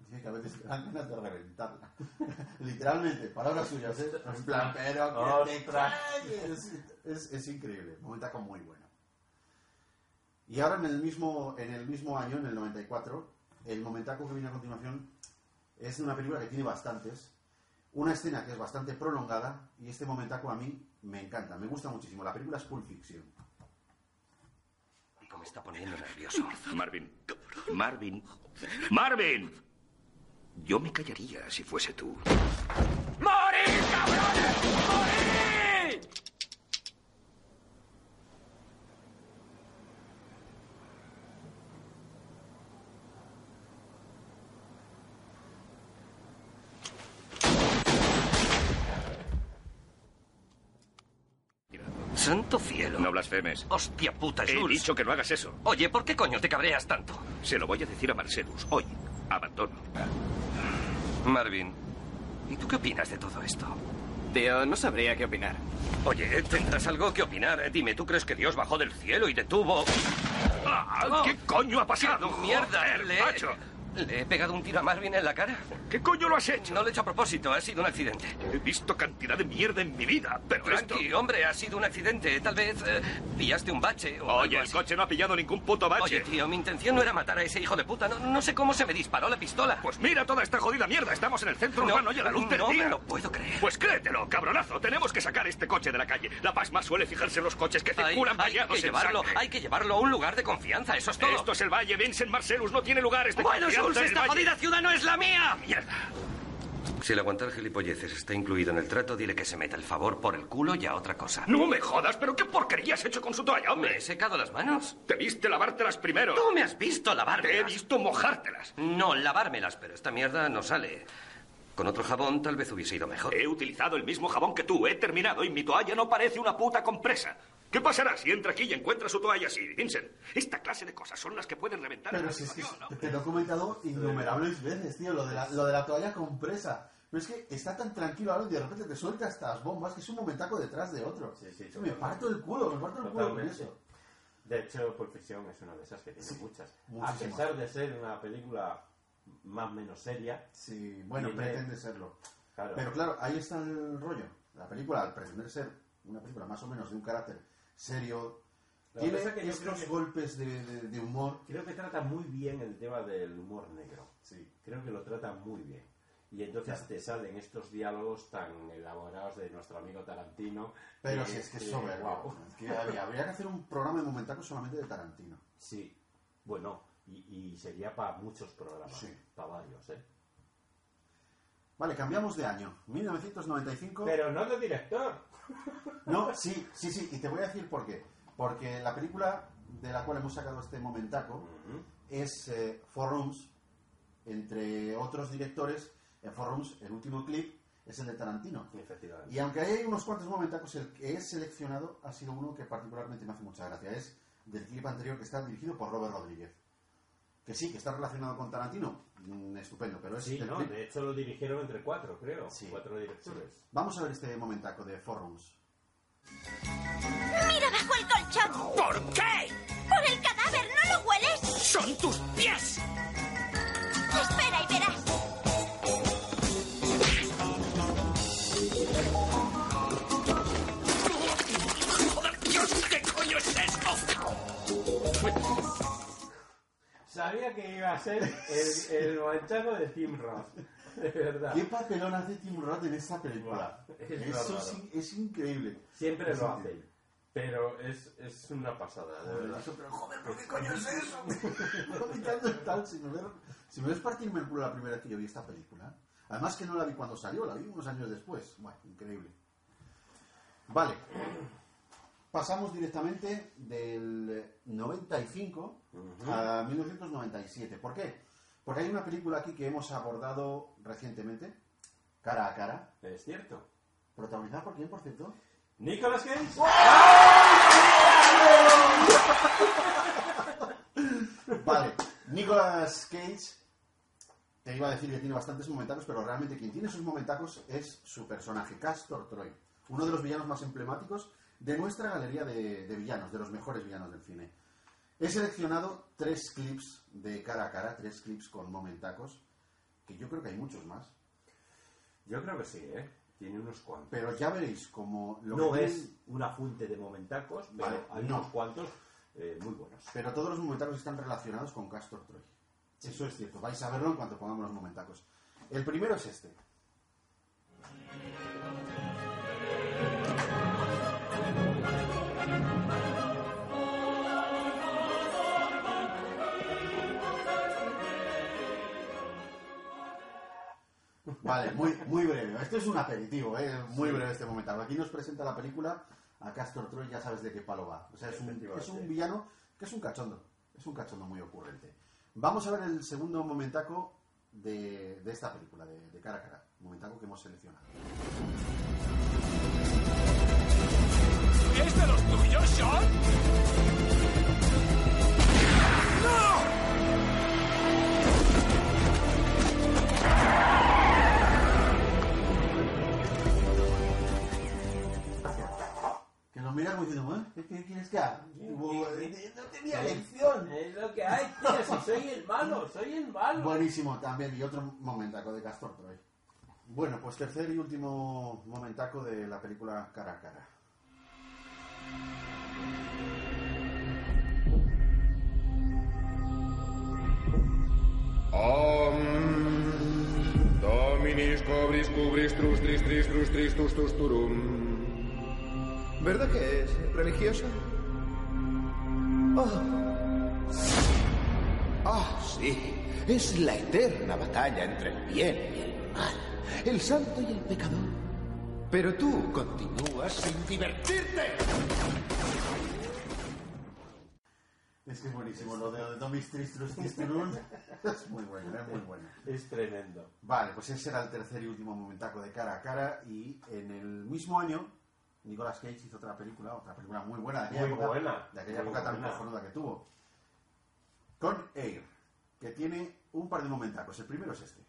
dice que a veces te (laughs) dan ganas de reventarla. (laughs) Literalmente, palabras suyas, ¿eh? En plan, pero que te Ostras. calles. Es, es increíble, un momentaco muy bueno. Y ahora en el mismo, en el mismo año, en el 94, el momentaco que viene a continuación es una película que tiene bastantes, una escena que es bastante prolongada y este momentaco a mí me encanta, me gusta muchísimo. La película es Pulp Fiction. Me está poniendo nervioso. Marvin. Marvin. Marvin. Yo me callaría si fuese tú. ¡Morir, cabrones! Santo cielo. No blasfemes. Hostia puta, He Jules. dicho que no hagas eso. Oye, ¿por qué coño te cabreas tanto? Se lo voy a decir a Marcelus. Hoy. Abandono. Marvin, ¿y tú qué opinas de todo esto? Tío, no sabría qué opinar. Oye, tendrás algo que opinar. Dime, ¿tú crees que Dios bajó del cielo y detuvo... Ah, ¿Qué coño ha pasado? ¡Qué mierda! Joder, macho. ¿Le he pegado un tiro a Marvin en la cara? ¿Qué coño lo has hecho? No lo he hecho a propósito, ha sido un accidente. He visto cantidad de mierda en mi vida, pero Tranqui, esto... hombre, ha sido un accidente. Tal vez eh, pillaste un bache o Oye, algo el así. coche no ha pillado ningún puto bache. Oye, tío, mi intención no era matar a ese hijo de puta. No, no sé cómo se me disparó la pistola. Pues mira toda esta jodida mierda. Estamos en el centro No, urbano y a la luz del no día. me lo puedo creer. Pues créetelo, cabronazo. Tenemos que sacar este coche de la calle. La Pasma suele fijarse en los coches que Hay, circulan hay que llevarlo, hay que llevarlo a un lugar de confianza, eso es todo. Esto es el Valle Vincent Marcellus. No tiene lugares de Bueno, confianza Jules, el esta valle. jodida ciudad no es la mía. Mierda. Si el aguantar gilipolleces está incluido en el trato, dile que se meta el favor por el culo y a otra cosa. No me jodas, pero qué porquería has hecho con su toalla, ¿Me hombre. he secado las manos? Debiste lavártelas primero. Tú me has visto lavármelas. Te he visto mojártelas. No, lavármelas, pero esta mierda no sale. Con otro jabón tal vez hubiese ido mejor. He utilizado el mismo jabón que tú. He terminado y mi toalla no parece una puta compresa. ¿Qué pasará si entra aquí y encuentra su toalla así, Vincent? Esta clase de cosas son las que pueden reventar Pero si es que ¿no? te lo he comentado innumerables veces, tío, lo de la, lo de la toalla compresa. Pero es que está tan tranquilo ahora y de repente te suelta estas bombas que es un momentaco detrás de otro. Sí, sí, me parto el culo, me parto el culo con eso. De hecho, Pulp Fiction es una de esas que tiene Sí, muchas. A muchísimas. pesar de ser una película más o menos seria. Sí, bueno, tiene- pretende serlo. Claro. Pero claro, ahí está el rollo. La película, al pretender ser una película más o menos de un carácter serio, Lo que tiene es estos que- golpes de, de- de humor. Creo que trata muy bien el tema del humor negro. Sí. Creo que lo trata muy bien. Y entonces te salen estos diálogos tan elaborados de nuestro amigo Tarantino. Pero si es que es soberbio. guau. Es que habría, habría que hacer un programa de momentacos solamente de Tarantino. Sí, bueno, y, y sería para muchos programas, Sí. para varios, ¿eh? Vale, cambiamos de año. 1995. Pero no de director. No, (laughs) sí, sí, sí, y te voy a decir por qué. Porque la película de la cual hemos sacado este momentaco es eh, Four Rooms, entre otros directores. En Four Rooms, el último clip es el de Tarantino. Efectivamente. Y aunque hay unos cuantos momentacos, el que he seleccionado ha sido uno que particularmente me hace mucha gracia. Es del clip anterior que está dirigido por Robert Rodríguez. Que sí, que está relacionado con Tarantino. Mm, estupendo, pero es Sí, no, de hecho lo dirigieron entre cuatro, creo. Sí. Cuatro directores. Vamos a ver este momentaco de Four Rooms. Mira bajo el colchón. ¿Por qué? Por el cadáver, ¿no lo hueles? ¡Son tus pies! Sabía que iba a ser el, el manchaco de Tim Roth. De verdad. ¿Qué papelón hace Tim Roth en esta película? Es Eso es, in- es increíble. Siempre Es lo increíble. hace. Pero es, es una pasada, de Joder, verdad. eso, pero joder, ¿pero qué coño es eso? Y (laughs) tal, si me ves, si me ves partirme el culo la primera vez que yo vi esta película. Además que no la vi cuando salió, la vi unos años después. Bueno, increíble. Vale. Pasamos directamente del 95 a 1997. ¿Por qué? Porque hay una película aquí que hemos abordado recientemente, cara a cara. Es cierto. ¿Protagonizada por quién, por cierto? Nicolas Cage. Vale, Nicolas Cage, te iba a decir que tiene bastantes momentacos, pero realmente quien tiene sus momentacos es su personaje, Castor Troy, uno de los villanos más emblemáticos de nuestra galería de, de villanos, de los mejores villanos del cine. He seleccionado tres clips de cara a cara, tres clips con momentacos, que yo creo que hay muchos más, Yo creo que sí, ¿eh? Tiene unos cuantos. pero ya veréis como lo no que es tienen- una fuente de momentacos, pero Vale, hay no. unos cuantos eh, muy buenos. Pero todos los momentacos están relacionados con Castor Troy. Eso es cierto, vais a verlo en cuanto pongamos los momentacos. El primero es este. Vale, muy, muy breve. Esto es un aperitivo, ¿eh? muy Sí. breve este momento. Aquí nos presenta la película a Castor Troy, ya sabes de qué palo va. O sea, es un, es un villano que es un cachondo. Es un cachondo muy ocurrente. Vamos a ver el segundo momentaco de, de esta película, de, de cara a cara. Momentaco que hemos seleccionado. ¿Es de los tuyos, Sean? Que nos miran como diciendo, ¿eh? ¿Qué, quieres que haga? No tenía elección. Es lo que hay, tío. Si soy el malo, soy el malo. Buenísimo también. Y otro momentaco de Castor Troy. Bueno, pues tercer y último momentaco de la película Cara a Cara. Om Dominis cobris cubris trus tris tris trus tris tus tus turum. ¿Verdad que es religioso? Oh. Ah, sí. Es la eterna batalla entre el bien y el mal. El santo y el pecador. Pero tú continúas sin divertirte. Es que es buenísimo lo de Domis Tristrus Tisturun. Es muy bueno, es muy bueno. Es tremendo. Vale, pues ese era el tercer y último momentaco de cara a cara. Y en el mismo año, Nicolas Cage hizo otra película, otra película muy buena de aquella Muy época, buena, de aquella muy época tan buena. cojonuda que tuvo. Con Air, que tiene un par de momentacos. El primero es este.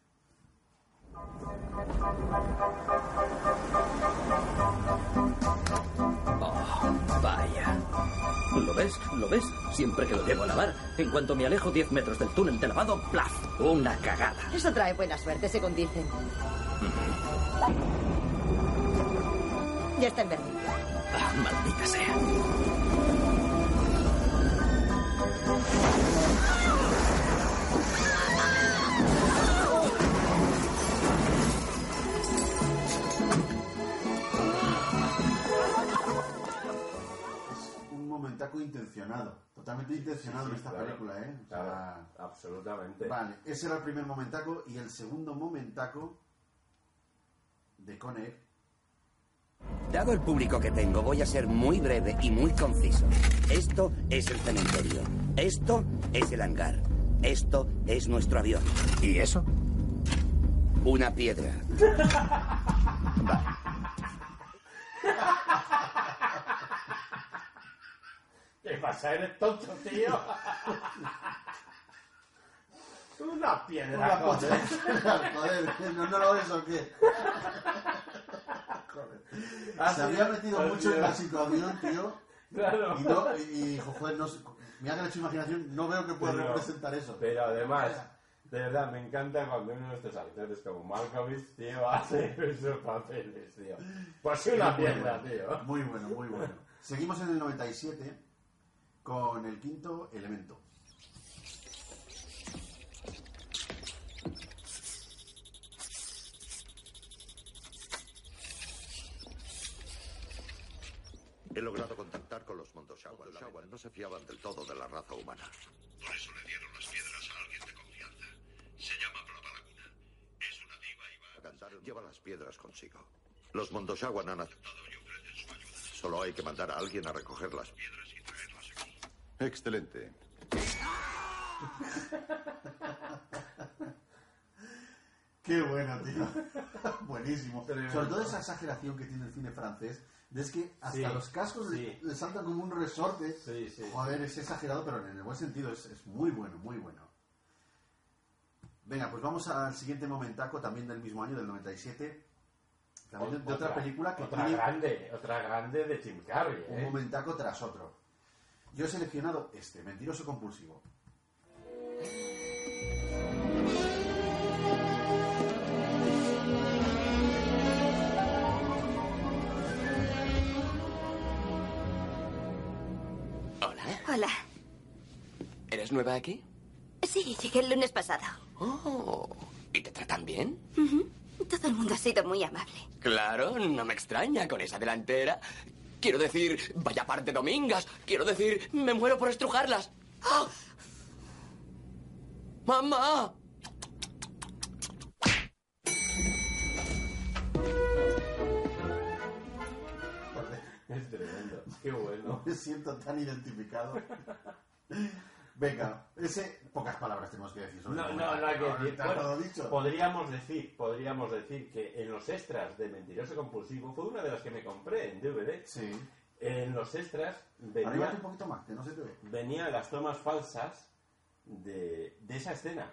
Oh, vaya. ¿Lo ves? ¿Lo ves? Siempre que lo llevo a lavar, en cuanto me alejo 10 metros del túnel de lavado, ¡plaf! Una cagada. Eso trae buena suerte, según dicen. Ya está en verde. Ah, maldita sea. Es un momentaco intencionado. Totalmente intencionado Sí, en esta claro. película, ¿eh? O sea, Claro, absolutamente. Vale, ese era el primer momentaco. Y el segundo momentaco de Con Air Dado el público que tengo, voy a ser muy breve y muy conciso. Esto es el cementerio. Esto es el hangar. Esto es nuestro avión. ¿Y eso? Una piedra. ¿Qué pasa? ¿Eres tonto, tío? Una piedra, Una (laughs) joder. ¿no, no lo ves o qué? Joder. Se había metido mucho en la psicoavión, tío. Claro. Y, no, y, y, joder, no sé, mira que le he hecho imaginación, no veo que pueda Pero- representar eso. Pero además, de verdad, me encanta cuando uno de estos actores como Malkovich, tío, (laughs) hace esos papeles, tío. Pues una piedra, bueno, tío. Muy bueno, muy bueno. Seguimos en el 97 con el quinto elemento. He logrado contactar con los Mondoshawan. Los Mondoshawan no se fiaban del todo de la raza humana. Por eso le dieron las piedras a alguien de confianza. Se llama Laguna. Es una diva y va Gandalf lleva las piedras consigo. Los Mondoshawan han aceptado y ofrecen su ayuda. Solo hay que mandar a alguien a recoger las piedras y traerlas aquí. Excelente. Qué bueno, tío. (laughs) Buenísimo. Sobre todo esa exageración que tiene el cine francés, es que hasta Sí, los cascos le- sí. le, saltan como un resorte. Sí, sí. Joder, es exagerado, pero en el buen sentido es, es muy bueno, muy bueno. Venga, pues vamos al siguiente momentaco, también del mismo año, del 97. También de, de otra, película que otra tiene grande, otra grande de Jim Carrey. un ¿eh? momentaco tras otro. Yo he seleccionado este, Mentiroso Compulsivo. Hola. ¿Eres nueva aquí? Sí, llegué el lunes pasado. Oh. ¿Y te tratan bien? Ujú. Todo el mundo ha sido muy amable. Claro, no me extraña con esa delantera. Quiero decir, vaya parte domingas. Quiero decir, me muero por estrujarlas. ¡Ah! ¡Mamá! Qué bueno. Me siento tan identificado. (laughs) Venga, ese, pocas palabras tenemos que decir sobre No, no, no hay que decir. está Bueno, todo dicho. podríamos decir, podríamos decir que en los extras de Mentiroso Compulsivo fue una de las que me compré en DVD. Sí. En los extras Arríbate un venía, poquito más, que no se te ve. venían las tomas falsas de, de esa escena.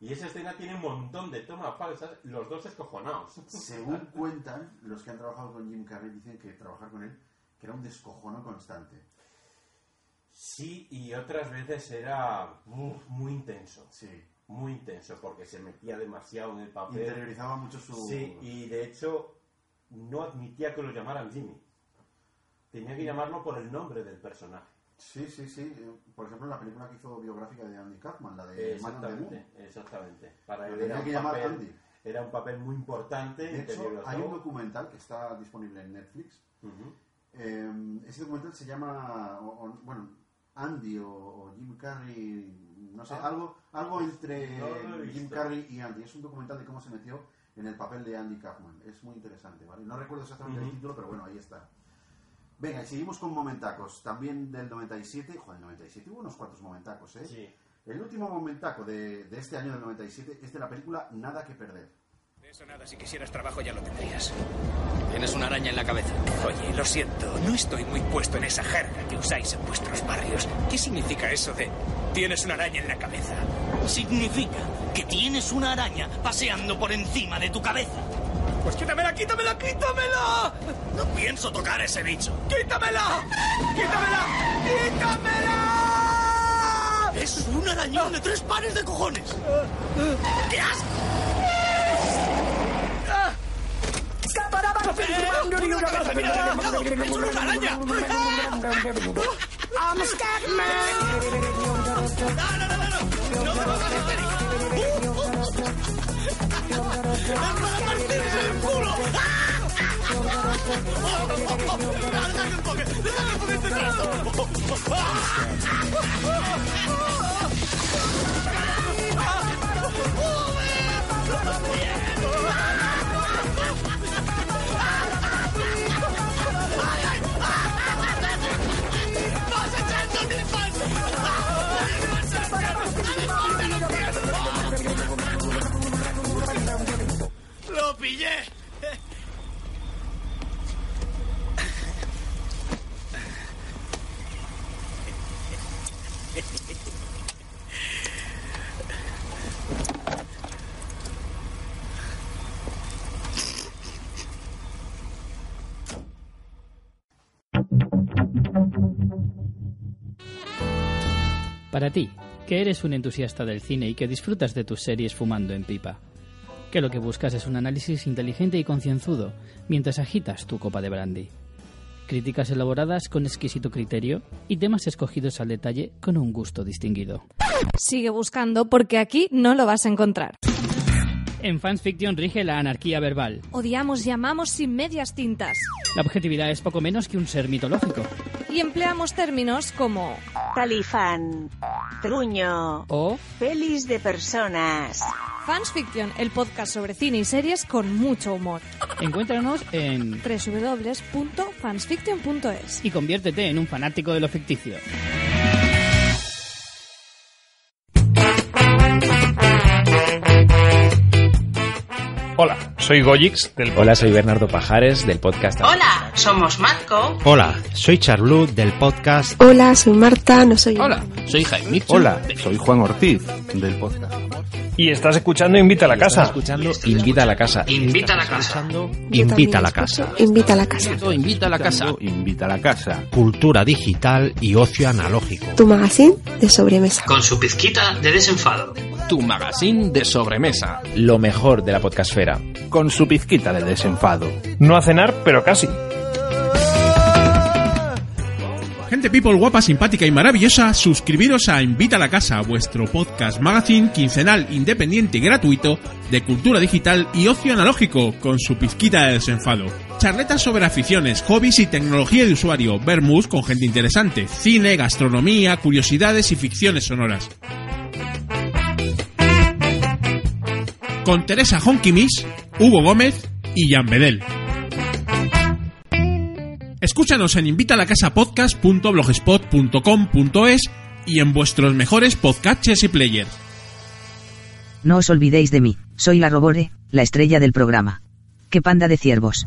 Y esa escena tiene un montón de tomas falsas, los dos escojonados. Según cuentan, los que han trabajado con Jim Carrey dicen que trabajar con él que era un descojono constante. Sí, y otras veces era muy intenso. Sí. Muy intenso, porque se metía demasiado en el papel. Interiorizaba mucho su... Sí, y de hecho no admitía que lo llamaran Jimmy. Tenía que llamarlo por el nombre del personaje. Sí, sí, sí. Por ejemplo, la película que hizo biográfica de Andy Kaufman, la de Man the Moon. Exactamente, exactamente. Para él tenía era que llamar papel, Andy. era un papel muy importante. De hecho, hay un documental que está disponible en Netflix. Ujú. Eh, ese documental se llama, o- o- bueno, Andy o, o Jim Carrey, no sé, Ah. algo, algo entre No Jim. Carrey y Andy. Es un documental de cómo se metió en el papel de Andy Kaufman. Es muy interesante, ¿vale? No recuerdo exactamente el título, pero bueno, ahí está. Venga, y seguimos con momentacos. También del 97, joder, el 97 hubo unos cuantos momentacos, ¿eh? Sí. El último momentaco de, de este año del 97 es de la película Nada que perder. Eso nada, si quisieras trabajo ya lo tendrías. Tienes una araña en la cabeza. Oye, lo siento, no estoy muy puesto en esa jerga que usáis en vuestros barrios. ¿Qué significa eso de tienes una araña en la cabeza? Significa que tienes una araña paseando por encima de tu cabeza. Pues quítamela, quítamela, quítamela. No pienso tocar ese bicho. ¡Quítamela! ¡Quítamela! ¡Quítamela! Es un arañón de tres pares de cojones. ¡Qué asco! I'm a Scatman. ¡No, no, no, no! ¡No me pongas histérico! ¡Es para partirse el Para ti, que eres un entusiasta del cine y que disfrutas de tus series fumando en pipa. Que lo que buscas es un análisis inteligente y concienzudo mientras agitas tu copa de brandy. Críticas elaboradas con exquisito criterio y temas escogidos al detalle con un gusto distinguido. Sigue buscando porque aquí no lo vas a encontrar. En Fans Fiction rige la anarquía verbal. Odiamos y amamos sin medias tintas. La objetividad es poco menos que un ser mitológico. Y empleamos términos como Talifán, truño, o pelis de personas. Fans Fiction, el podcast sobre cine y series con mucho humor. Encuéntranos en www.fansfiction.es y conviértete en un fanático de lo ficticio. Hola, soy Goyix del Hola, soy Bernardo Pajares del podcast. Hola, somos Matco. Hola, soy Charlu del podcast. Hola, soy Marta, no soy. Hola, soy Jaime. Hola, soy Juan Ortiz del podcast. Y estás escuchando Invita a la Casa. Estás escuchando Invita a la Casa. Invita a la casa. Invita a la casa. Invita a la casa. Invita a la casa. Invita a la casa. Cultura digital y ocio analógico. Tu magazine de sobremesa. Con su pizquita de desenfado. Tu magazine de sobremesa. Lo mejor de la podcastfera. Con su pizquita de desenfado. No a cenar, pero casi. Gente people guapa, simpática y maravillosa, suscribiros a Invita a la Casa, vuestro podcast magazine quincenal independiente y gratuito de cultura digital y ocio analógico, con su pizquita de desenfado. Charletas sobre aficiones, hobbies y tecnología de usuario, vermouth con gente interesante, cine, gastronomía, curiosidades y ficciones sonoras. Con Teresa Honkimis, Hugo Gómez y Jan Bedel. Escúchanos en invitalacasapodcast.blogspot.com.es y en vuestros mejores podcasts y players. No os olvidéis de mí, soy la Robore, la estrella del programa. ¡Qué panda de ciervos!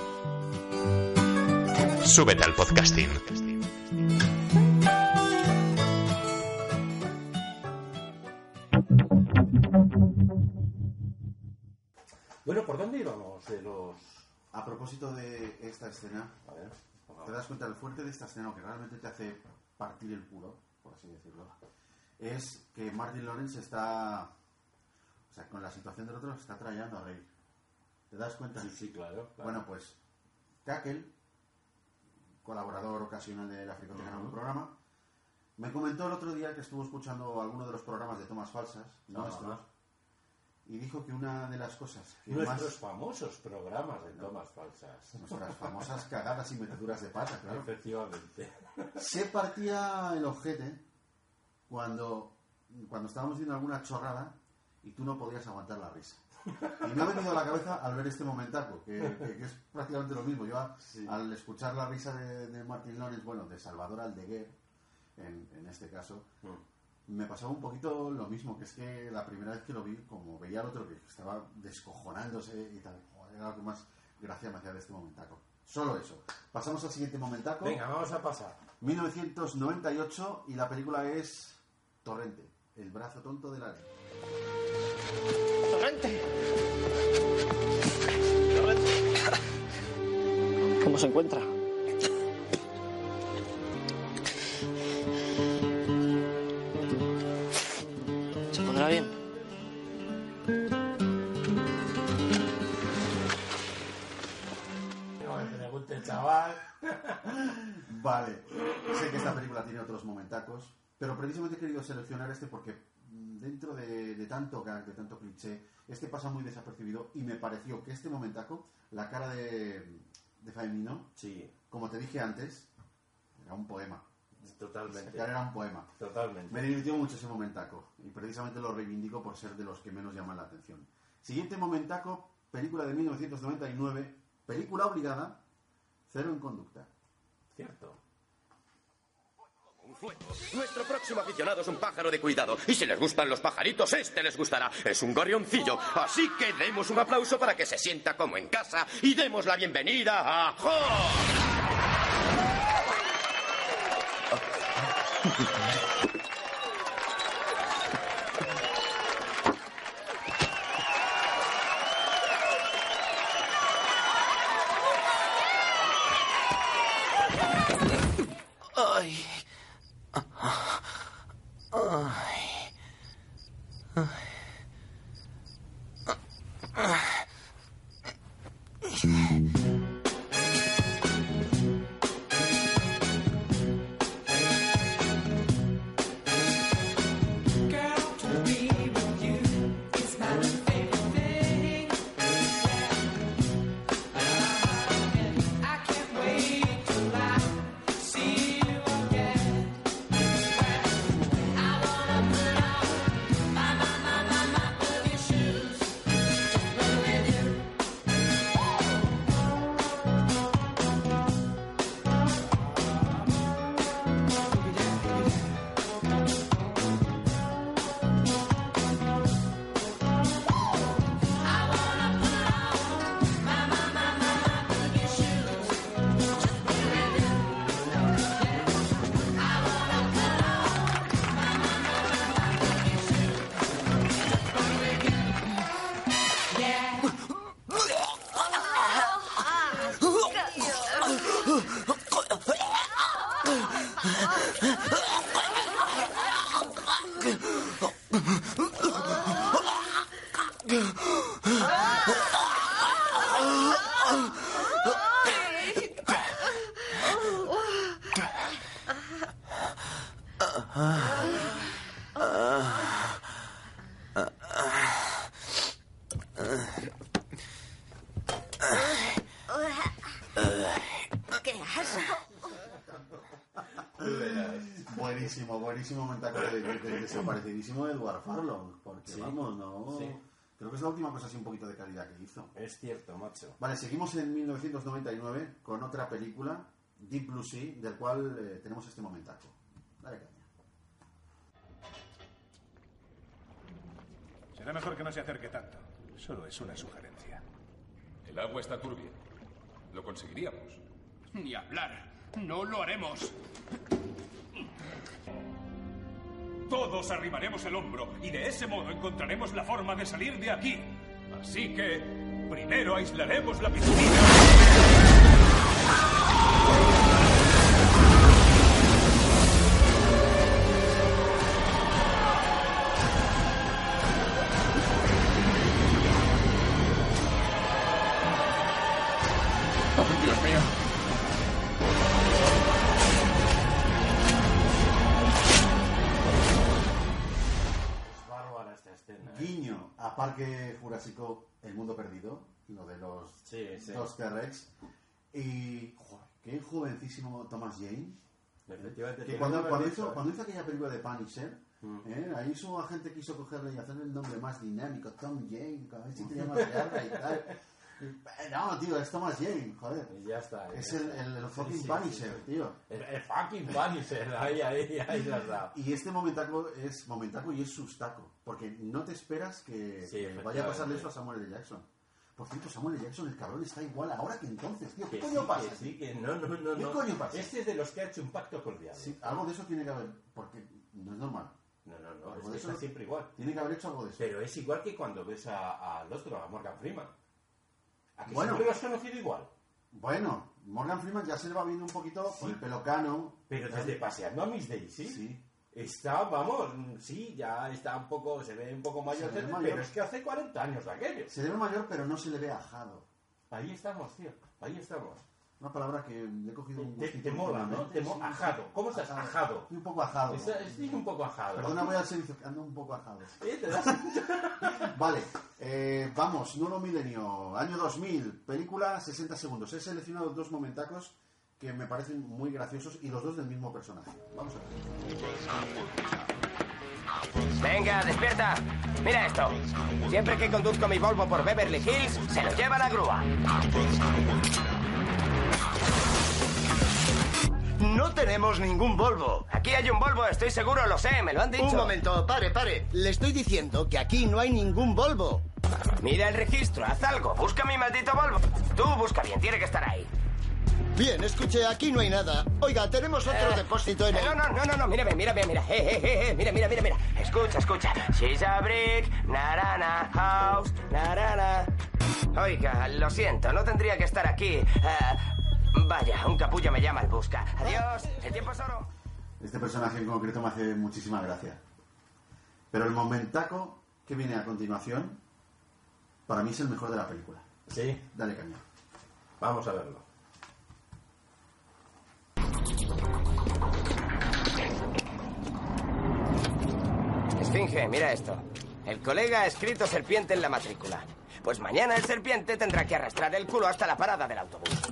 Súbete al podcasting. Bueno, ¿por dónde íbamos de los...? A propósito de esta escena, A ver, te das cuenta, el fuerte de esta escena, que realmente te hace partir el culo, por así decirlo, es que Martin Lawrence está, o sea, con la situación del otro, se está trayendo a reír. ¿Te das cuenta? Sí, claro. claro. Bueno, pues, Tackle, colaborador ocasional del Africano en algún programa, me comentó el otro día que estuvo escuchando alguno de los programas de tomas falsas, nuestros, Ajá. y dijo que una de las cosas que Nuestros más... famosos programas de tomas falsas. Nuestras famosas (laughs) cagadas y meteduras de pata, claro. Efectivamente. Se partía el ojete cuando, cuando estábamos viendo alguna chorrada y tú no podías aguantar la risa. Y me ha venido a la cabeza al ver este momentaco, que, que- que es prácticamente lo mismo. Yo a- al escuchar la risa de, de Martin Lawrence, bueno, de Salvador Aldeguer, en, en este caso, me pasaba un poquito lo mismo, que es que la primera vez que lo vi, como veía al otro que estaba descojonándose y tal, era lo que más gracia me hacía de este momentaco. Solo eso. Pasamos al siguiente momentaco. Venga, vamos a pasar. 1998 y la película es Torrente, el brazo tonto de la ley frente. ¿Cómo se encuentra? ¿Se pondrá bien? chaval. (laughs) Vale, sé que esta película tiene otros momentacos, pero precisamente he querido seleccionar este porque de, tanto gag, de tanto cliché, este pasa muy desapercibido y me pareció que este momentaco, la cara de, de Faemino, Sí, como te dije antes, era un poema. totalmente. Esa cara era un poema. Totalmente. Me divirtió mucho ese momentaco y precisamente lo reivindico por ser de los que menos llaman la atención. Siguiente momentaco, película de 1999, película obligada, Cero en conducta. Cierto. Nuestro próximo aficionado es un pájaro de cuidado. Y si les gustan los pajaritos, este les gustará. Es un gorrioncillo. Así que demos un aplauso para que se sienta como en casa y demos la bienvenida a Hawk. Desaparecidísimo Edward Farlong. Porque Sí. vamos, no. Sí. Creo que es la última cosa así un poquito de calidad que hizo. Es cierto, macho. Vale, seguimos en 1999 con otra película, Deep Blue Sea, del cual eh, tenemos este momentaco. Dale caña. Será mejor que no se acerque tanto. Solo es una sugerencia. El agua está turbia. Lo conseguiríamos. Ni hablar. No lo haremos. Todos arrimaremos el hombro y de ese modo encontraremos la forma de salir de aquí. Así que primero aislaremos la piscina. El Mundo Perdido, lo de los, Sí, sí. los T-Rex. Y, joder, qué jovencísimo Thomas Jane. Efectivamente, Que cuando, cuando, hizo, cuando hizo aquella película de Punisher, Mm. ¿eh? ahí su agente quiso cogerle y hacerle el nombre más dinámico, Tom Jane, a ver si tenía más garra y tal. No, tío, es Thomas Jane, joder. Y ya está. ya Es el, está. el, el fucking Sí, sí, Punisher, sí. tío. El, el fucking Punisher. (laughs) Ahí, ahí, ahí has dado. Y este momentaco es momentaco y es sustaco, porque no te esperas que, Sí, vaya a pasarle eso a Samuel L. Jackson. Por cierto, Samuel L. Jackson, el cabrón, está igual ahora que entonces, tío. ¿Qué Que coño sí, pasa? que sí, que no, no, no. ¿Qué no. coño pasa? Este es de los que ha hecho un pacto con el diablo. Sí, algo de eso tiene que haber, porque no es normal. No, no, no. Es que está siempre igual. Tiene que haber hecho algo de eso. Pero es igual que cuando ves a- al otro, a Morgan Freeman. ¿A que Bueno. siempre lo has conocido igual? Bueno, Morgan Freeman ya se le va viendo un poquito por el pelo cano. Pero desde paseando a Miss Daisy. Sí. Está, vamos, sí, ya está un poco, se ve un poco mayor, Se ve pero mayor. es que hace 40 años aquello. Se le ve mayor, pero no se le ve ajado. Ahí estamos, tío, ahí estamos. Una palabra que le he cogido un Te, te mola, ¿no? Te mo- ajado. ¿Cómo estás? Ajado. Estoy un poco ajado. Está- Estoy un poco ajado. Perdona, voy al servicio, que ando un poco ajado. ¿Eh? ¿Te das- (laughs) Vale, eh, vamos, nuevo milenio, año 2000, película 60 segundos. He seleccionado dos momentacos que me parecen muy graciosos y los dos del mismo personaje. Vamos a ver. Venga, despierta. Mira esto. Siempre que conduzco mi Volvo por Beverly Hills, se lo lleva la grúa. No tenemos ningún Volvo. Aquí hay un Volvo, estoy seguro, lo sé, me lo han dicho. Un momento, pare, pare. Le estoy diciendo que aquí no hay ningún Volvo. Mira el registro, haz algo, busca mi maldito Volvo. Tú busca bien, tiene que estar ahí. Bien, escuche, aquí no hay nada. Oiga, tenemos otro Eh, depósito en eh, el... No, no, no, no, no, mírame, mírame, mira. Eh, eh, eh, mira, mira, mira, mira. Escucha, escucha. She's a brick, narana, house, narana. Oiga, lo siento, no tendría que estar aquí. Eh, vaya, un capullo me llama al busca. Adiós, el tiempo es oro. Este personaje en concreto me hace muchísima gracia. Pero el momentaco que viene a continuación, para mí es el mejor de la película. Sí. Dale caña. Vamos a verlo. Esfinge, mira esto. El colega ha escrito serpiente en la matrícula. Pues mañana el serpiente tendrá que arrastrar el culo hasta la parada del autobús.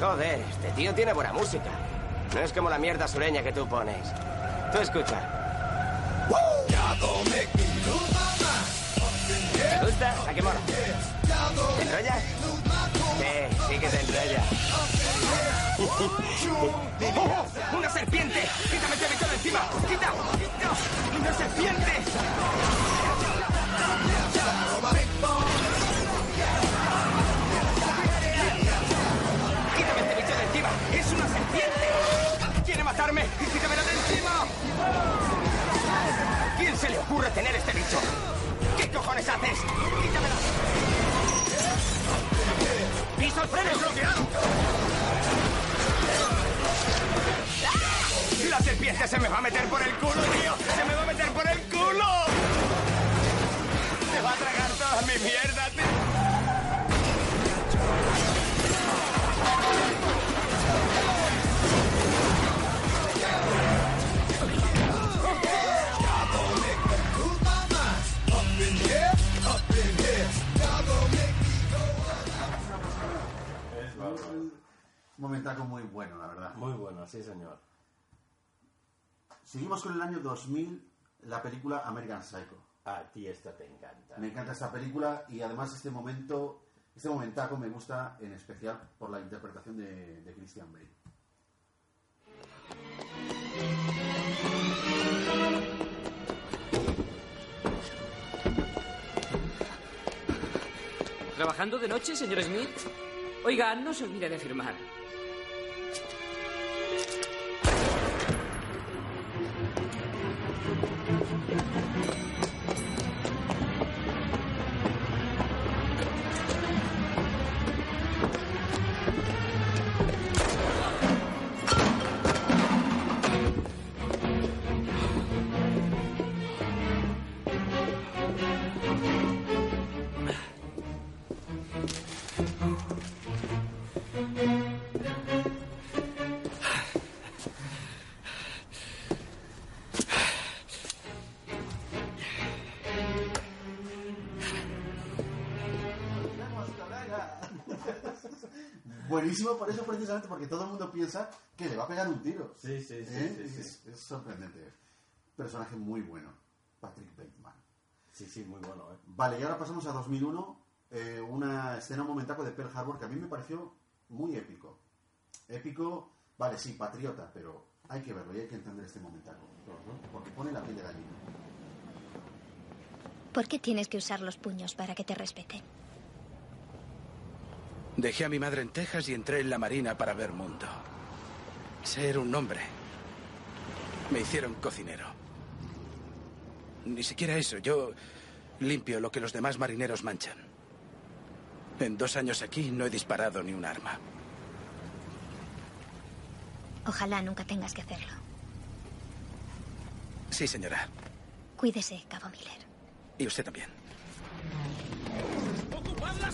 Joder, este tío tiene buena música. No es como la mierda sureña que tú pones. Tú escucha. ¿Te gusta? ¿A qué mola? ¿Te enrolla? Sí, sí que te enrolla. ¡Oh! (laughs) ¡Una serpiente! ¡Quítame bicho de encima! ¡Quita! ¡No! ¡Una serpiente! Matarme! ¡Quítamelo de encima! ¿Quién se le ocurre tener este bicho? ¿Qué cojones haces? ¡Quítamelo! ¡Piso el freno! bloqueado! ¡La serpiente se me va a meter por el culo, tío! ¡Se me va a meter por el culo! ¡Me va a tragar toda mi mierda, Un momentaco muy bueno, la verdad. Muy bueno, sí, señor. Seguimos con el año 2000, la película American Psycho. A ti esta te encanta. Me encanta esta película y además este momento, este momentaco me gusta en especial por la interpretación de, de Christian Bale. ¿Trabajando de noche, señor Smith? Oiga, no se olvide de firmar. Buenísimo por eso precisamente porque todo el mundo piensa que le va a pegar un tiro. Sí, sí, sí, ¿Eh? sí, sí. Es, es sorprendente. Personaje muy bueno. Patrick Bateman. Sí, sí, muy bueno, ¿eh? Vale, y ahora pasamos a 2001, eh, una escena momentaco de Pearl Harbor que a mí me pareció muy épico. Épico, vale, sí, patriota, pero hay que verlo y hay que entender este momentaco. Porque pone la piel de gallina. ¿Por qué tienes que usar los puños para que te respeten? Dejé a mi madre en Texas y entré en la marina para ver mundo. Ser un hombre. Me hicieron cocinero. Ni siquiera eso. Yo limpio lo que los demás marineros manchan. En dos años aquí no he disparado ni un arma. Ojalá nunca tengas que hacerlo. Sí, señora. Cuídese, Cabo Miller. Y usted también.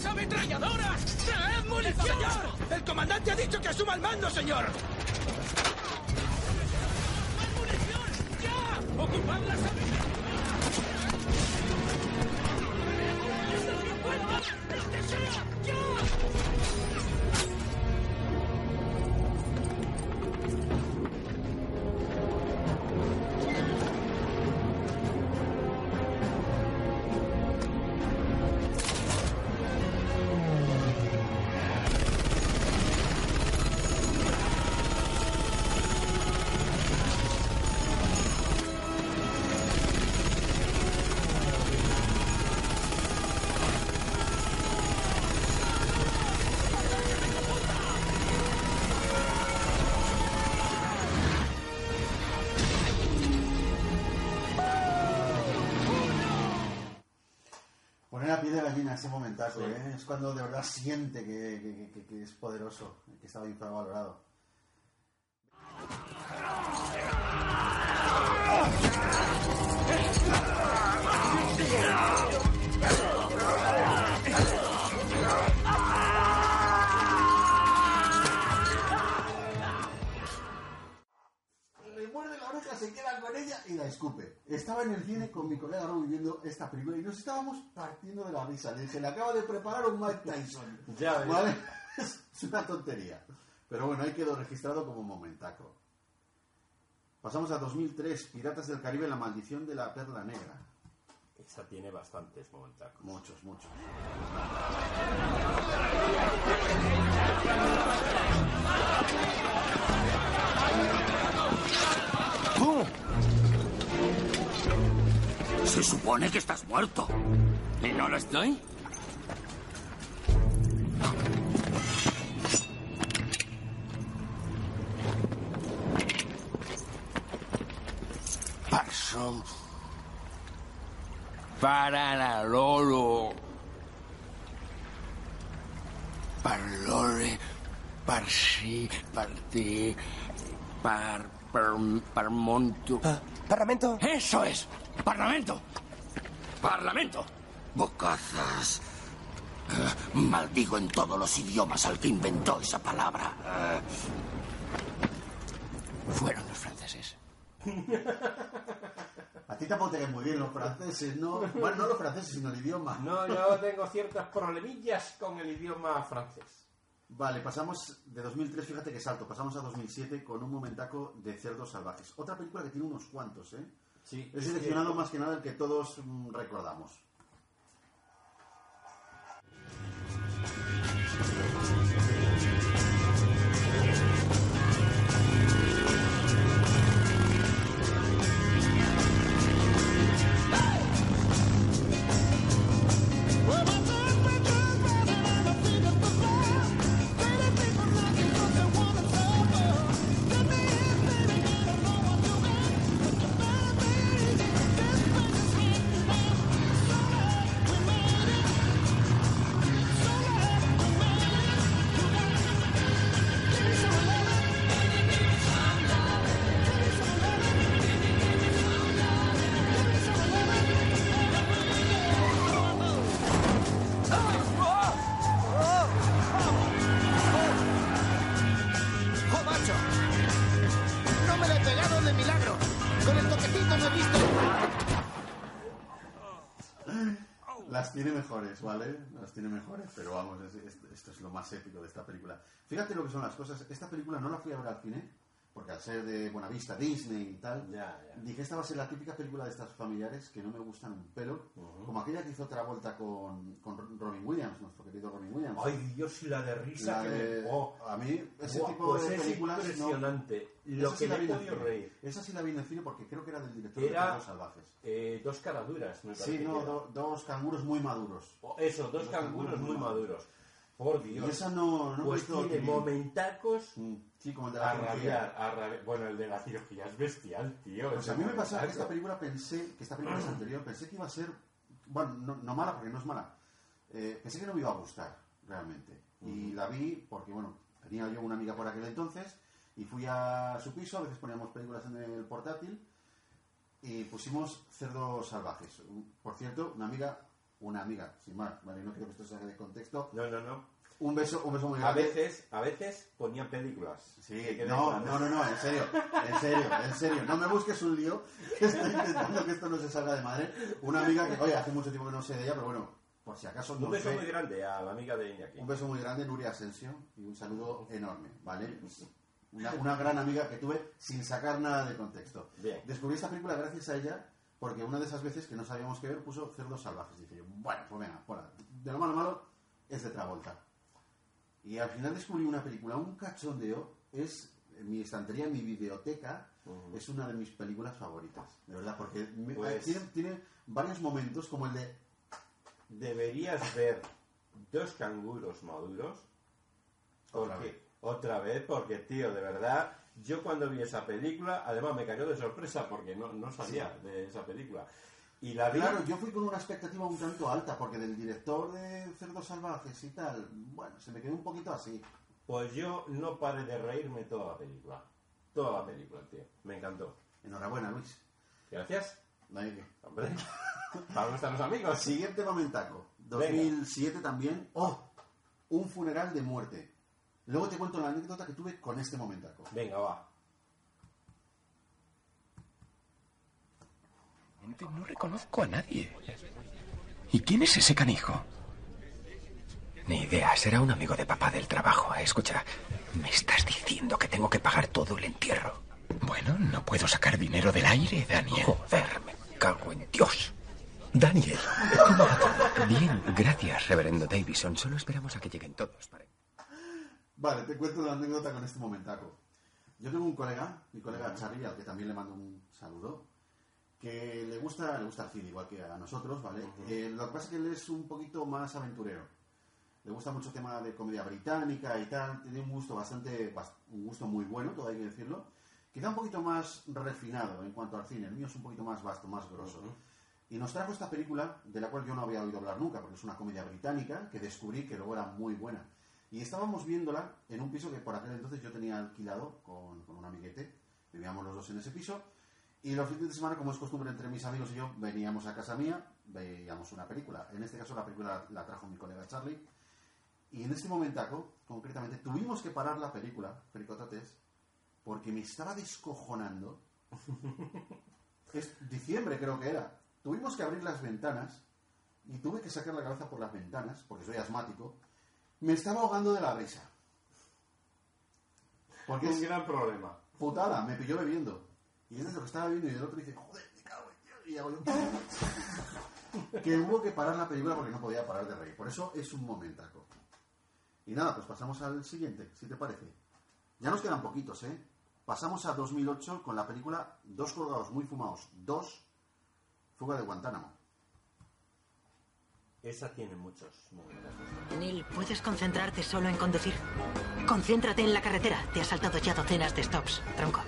¡Las ametralladoras! ¡Traed munición! ¡Señor! ¡El comandante ha dicho que asuma el mando, señor! ¡Más munición! ¡Ya! ¡Ocupad las ametralladoras! ¡Lo que sea! ¡Ya! ¿Eh? es cuando de verdad siente que, que- que- que es poderoso, que está infravalorado. La escupe. Estaba en el cine con mi colega Rob viendo esta película y nos estábamos partiendo de la risa. Le dije, le acaba de preparar un Mike Tyson. (laughs) Ya. ¿Vale? (laughs) Es una tontería. Pero bueno, ahí quedó registrado como momentaco. Pasamos a 2003, Piratas del Caribe, La maldición de la perla negra. Esa tiene bastantes momentacos. Muchos, muchos. Se supone que estás muerto. ¿Y no lo estoy? Paso. Para la loro. Parlore. Par sí, partí. Par. Per, parmonto. ¿Parlamento? ¡Eso es! ¡Parlamento! ¡Parlamento! Bocazas. Eh, maldigo en todos los idiomas al que inventó esa palabra. Eh, fueron los franceses. (laughs) A ti tampoco te caen muy bien los franceses, ¿no? Bueno, no los franceses, sino el idioma. No, yo tengo ciertas problemillas con el idioma francés. Vale, pasamos de 2003, fíjate que salto, pasamos a 2007 con un momentaco de Cerdos Salvajes. Otra película que tiene unos cuantos, ¿eh? Sí. He seleccionado más que nada el que todos mm, recordamos. ¿Vale? Las tiene mejores, pero vamos, es- esto es lo más épico de esta película. Fíjate lo que son las cosas. Esta película no la fui a ver al cine, porque al ser de Buenavista, Disney y tal, dije esta va a ser la típica película de estas familiares que no me gustan un pelo, como aquella que hizo otra vuelta con, con Robin Williams, nuestro querido Robin Williams. Ay, Dios, y la de risa La que de- me... Oh. a mí ese Buah, tipo pues de es películas no- impresionante. Lo Esa que sí la vi podido reír. Esa sí la vi en el cine porque creo que era del director Era- de Cerdos Salvajes. Eh, dos caraduras, me Sí, no, do- dos canguros muy maduros. O Eso, dos canguros muy maduros. Por Dios. Y esa no, no pues tiene momentacos Sí, como el de la a cirugía. rabiar, a rabiar. Bueno, el de la cirugía es bestial, tío. Pues a mí me pasaba que esta película pensé, que esta película es anterior, pensé que iba a ser, bueno, no, no mala porque no es mala, eh, pensé que no me iba a gustar realmente. Y la vi porque, bueno, tenía yo una amiga por aquel entonces y fui a su piso, a veces poníamos películas en el portátil y pusimos Cerdos Salvajes. Por cierto, una amiga una amiga, sin más, ¿vale? No quiero que esto se haga de contexto. No, no, no. Un beso, un beso muy A grande. veces, a veces ponían películas. Sí, no, no, no, no, en serio, en serio, en serio. No me busques un lío, (laughs) que estoy intentando que esto no se salga de madre. Una amiga que, oye, hace mucho tiempo que no sé de ella, pero bueno, por si acaso no Un beso sé. muy grande a la amiga de Iñaki. Un beso muy grande, Nuria Asensio, y un saludo enorme, ¿vale? Una, una gran amiga que tuve sin sacar nada de contexto. Bien. Descubrí esta película gracias a ella, porque una de esas veces que no sabíamos qué ver puso Cerdos Salvajes. Dije yo, bueno, pues venga, hola. De lo malo malo es de Travolta. Y al final descubrí una película, un cachondeo, es en mi estantería, en mi videoteca, es una de mis películas favoritas, de verdad, porque me- Pues- tiene, tiene varios momentos como el de Deberías ver dos canguros maduros. Otra Porque, vez. otra vez, porque, tío, de verdad, yo cuando vi esa película, además me cayó de sorpresa porque no, no sabía de esa película. Y la vi. Claro, yo fui con una expectativa un tanto alta, porque del director de Cerdos Salvajes y tal, bueno, se me quedó un poquito así. Pues yo no paré de reírme toda la película. Toda la película, tío. Me encantó. Enhorabuena, Luis. Gracias. No hay que- Hombre, para los amigos. Siguiente momentaco. Venga. 2007 también. ¡Oh! Un funeral de muerte. Luego te cuento la anécdota que tuve con este momentaco. Venga, va. No reconozco a nadie. ¿Y quién es ese canijo? Ni idea, será un amigo de papá del trabajo. Escucha, me estás diciendo que tengo que pagar todo el entierro. Bueno, no puedo sacar dinero del aire, Daniel. Joder, me cago en Dios. Daniel, ¿cómo va todo? Bien, gracias, reverendo Davison. Solo esperamos a que lleguen todos. para- Vale, te cuento la anécdota con este momentaco. Yo tengo un colega, mi colega Charlie, al que también le mando un saludo, que le gusta, le gusta el cine, igual que a nosotros, ¿vale? Eh, lo que pasa es que él es un poquito más aventurero. Le gusta mucho el tema de comedia británica y tal. Tiene un gusto bastante, bas- un gusto muy bueno, todo hay que decirlo. Quizá un poquito más refinado en cuanto al cine. El mío es un poquito más vasto, más grosso. Y nos trajo esta película, de la cual yo no había oído hablar nunca, porque es una comedia británica, que descubrí que luego era muy buena. Y estábamos viéndola en un piso que por aquel entonces yo tenía alquilado con, con un amiguete. Vivíamos los dos en ese piso. Y los fines de semana, como es costumbre entre mis amigos y yo, veníamos a casa mía, veíamos una película. En este caso la película la trajo mi colega Charlie. Y en este momentaco, concretamente, tuvimos que parar la película, Pericotates, porque me estaba descojonando. (laughs) Es diciembre creo que era. Tuvimos que abrir las ventanas y tuve que sacar la cabeza por las ventanas, porque soy asmático. Me estaba ahogando de la risa. Porque Un es gran problema. putada, me pilló bebiendo. Y es de lo que estaba viendo y el otro dice, joder, me cago en Dios. Y hago yo... (laughs) que hubo que parar la película porque no podía parar de reír. Por eso es un momentaco. Y nada, pues pasamos al siguiente, si te parece. Ya nos quedan poquitos, ¿eh? Pasamos a 2008 con la película Dos colgados muy fumados. Dos, Fuga de Guantánamo. Esa tiene muchos momentos. Neil, ¿puedes concentrarte solo en conducir? Concéntrate en la carretera. Te has saltado ya docenas de stops, tronco.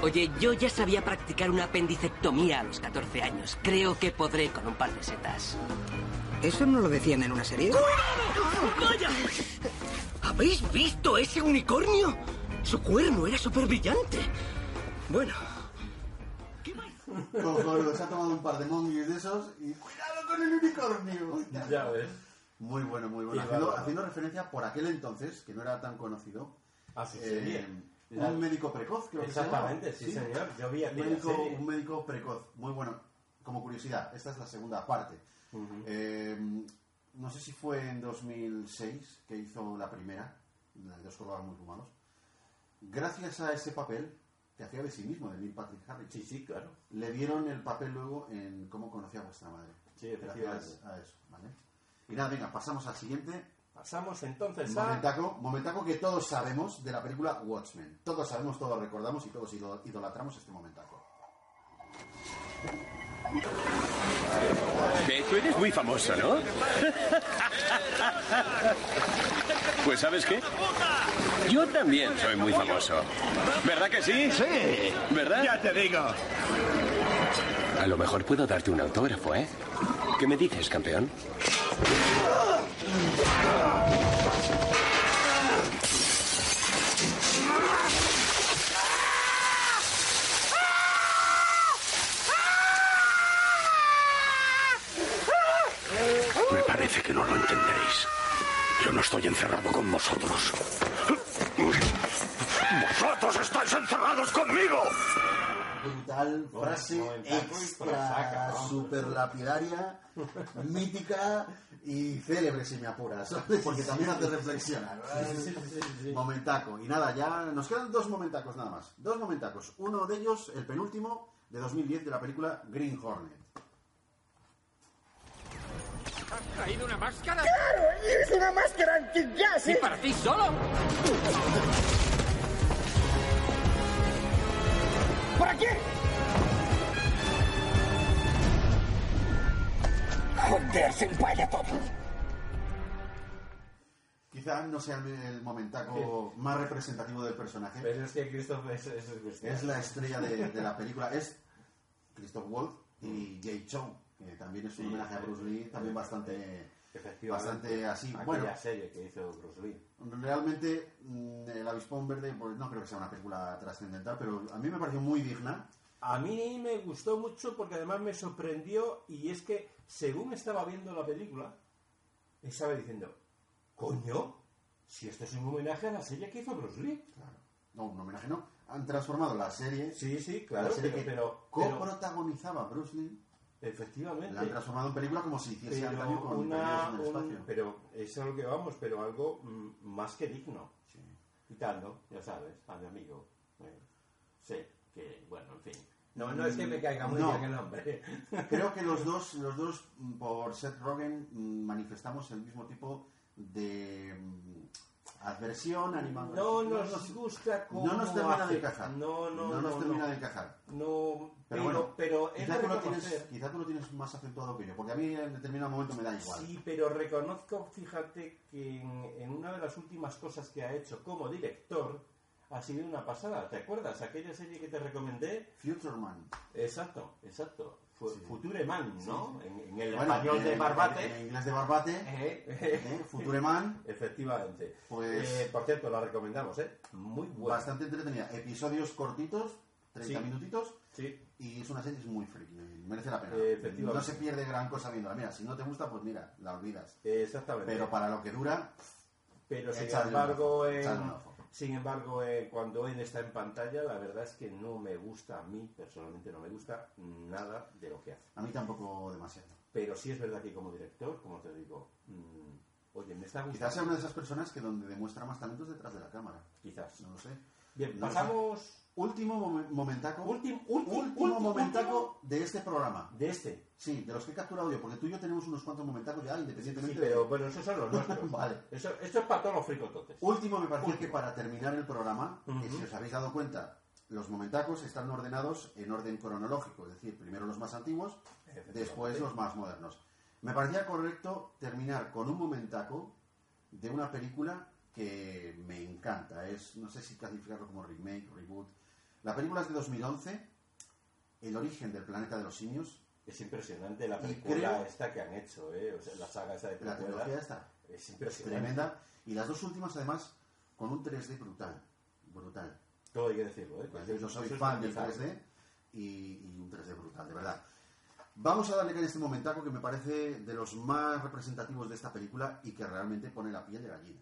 Oye, yo ya sabía practicar una apendicectomía a los 14 años. Creo que podré con un par de setas. ¿Eso no lo decían en una serie? ¡Vaya! ¿Habéis visto ese unicornio? Su cuerno era súper brillante. Bueno, Cojonudo, se ha tomado un par de monguis de esos y ¡cuidado con el unicornio! Ya ves. Muy bueno, muy bueno. Haciendo, haciendo referencia por aquel entonces, que no era tan conocido, Ah, sí, eh, sí. La- un médico precoz, creo que se llamaba. Exactamente, sí, señor. Yo vi un médico, serie. un médico precoz, muy bueno. Como curiosidad, esta es la segunda parte. Eh, no sé si fue en 2006 que hizo la primera, la de los colgados muy fumados. Gracias a ese papel que hacía de sí mismo, de Neil Patrick Harris. Sí, sí, claro. Le dieron el papel luego en Cómo conocía a vuestra madre. Sí, Gracias a eso, ¿vale? Y nada, venga, pasamos al siguiente. Pasamos entonces a... Momentaco, momentaco que todos sabemos de la película Watchmen. Todos sabemos, todos recordamos y todos ido- idolatramos este momentaco. Tú eres muy famoso, ¿no? (laughs) Pues ¿sabes qué? Yo también soy muy famoso. ¿Verdad que sí? Sí. ¿Verdad? Ya te digo. A lo mejor puedo darte un autógrafo, ¿eh? ¿Qué me dices, campeón? Me parece que no lo entendéis. Yo no estoy encerrado con vosotros. ¡Vosotros estáis encerrados conmigo! Brutal, frase extra, super lapidaria, mítica y célebre si me apuras, porque también hace reflexionar. Momentaco. Y nada, ya nos quedan dos momentacos nada más. Dos momentacos. Uno de ellos, el penúltimo, de 2010 de la película Green Hornet. ¿Has traído una máscara? ¡Claro! ¡Es una máscara anti-jazz! ¿Y para ti solo? ¡Por aquí! ¡Joder, se empalla todo! Quizá no sea el momentaco más representativo del personaje. Pero es que Christoph es, es, es. Es la estrella de, de la película. Es Christoph Waltz y Jay Chou, que también es un Sí, homenaje a Bruce. Lee, también bastante, bastante así. Bueno, serie que hizo Bruce Lee. realmente mm, El Avispón Verde, pues no creo que sea una película trascendental, pero a mí me pareció muy digna. A mí me gustó mucho porque además me sorprendió y es que según estaba viendo la película, estaba diciendo, coño, si esto es un homenaje a la serie que hizo Bruce Lee. No, un homenaje no. Han transformado la serie. Sí, sí, claro, La serie pero- que pero- pero- coprotagonizaba Bruce Lee. Efectivamente. La han transformado en película como si hiciese antaño con una, en el un- espacio. pero es a lo que vamos, pero algo mm, más que digno. Quitando, ya sabes, a mi amigo. eh, sé que, bueno, en fin. No, no es que me caiga muy No. bien el nombre. (laughs) Creo que los dos, los dos mm, por Seth Rogen, mm, manifestamos el mismo tipo de adversión, animación. No nos gusta cómo No nos termina hace. de encajar. No, no, nos no, termina no. de encajar. No, Pero, pero, bueno, pero quizá, tú lo tienes, quizá tú lo tienes más acentuado que yo, porque a mí en determinado momento me da igual. Sí, pero reconozco, fíjate, que en, en una de las últimas cosas que ha hecho como director ha sido una pasada. ¿Te acuerdas? Aquella serie que te recomendé. Future Man. Exacto, exacto. Fu- Future Man, ¿no? En, en el Bueno, español en- de Barbate. En inglés de Barbate. (laughs) Eh, eh, Future Man. Efectivamente. Pues- Eh, por cierto, la recomendamos, ¿eh? Muy buena. Bastante entretenida. Episodios cortitos, 30 Sí. minutitos. Sí. Y es una serie que es muy friki. Merece la pena. Efectivamente. No se pierde gran cosa viéndola. Mira, si no te gusta, pues mira, la olvidas. Exactamente. Pero para lo que dura, Pero sin embargo, en-. Sin embargo eh, cuando él está en pantalla, la verdad es que no me gusta, a mí personalmente no me gusta nada de lo que hace. a mí tampoco demasiado. Pero sí es verdad que como director, como te digo, mm, oye, me está gustando. Quizás sea una de esas personas que donde demuestra más talentos detrás de la cámara. Quizás. No lo sé. Bien, No pasamos... Último momen- momentaco. Último, último momentaco de este programa. De este. Sí, de los que he capturado yo, porque tú y yo tenemos unos cuantos momentacos ya, Sí, independientemente pero de... bueno, esos son los nuestros. (laughs) Vale. Eso, esto es para todos los fricototes. Último, me parecía que para terminar el programa, que Ujú. si os habéis dado cuenta, los momentacos están ordenados en orden cronológico, es decir, primero los más antiguos, después los más modernos. Me parecía correcto terminar con un momentaco de una película que me encanta. Es, no sé si clasificarlo como remake, reboot. La película es de 2011, El origen del planeta de los simios. Es impresionante la película creo- esta que han hecho, ¿eh? O sea, la saga esa de La precuela. tecnología está Es impresionante. tremenda. Y las dos últimas, además, con un 3D brutal. Brutal. Todo hay que decirlo, ¿eh? Pues yo soy fan del utilizable. 3D y, y un 3D brutal, de verdad. Vamos a darle en este momentaco que me parece de los más representativos de esta película y que realmente pone la piel de gallina.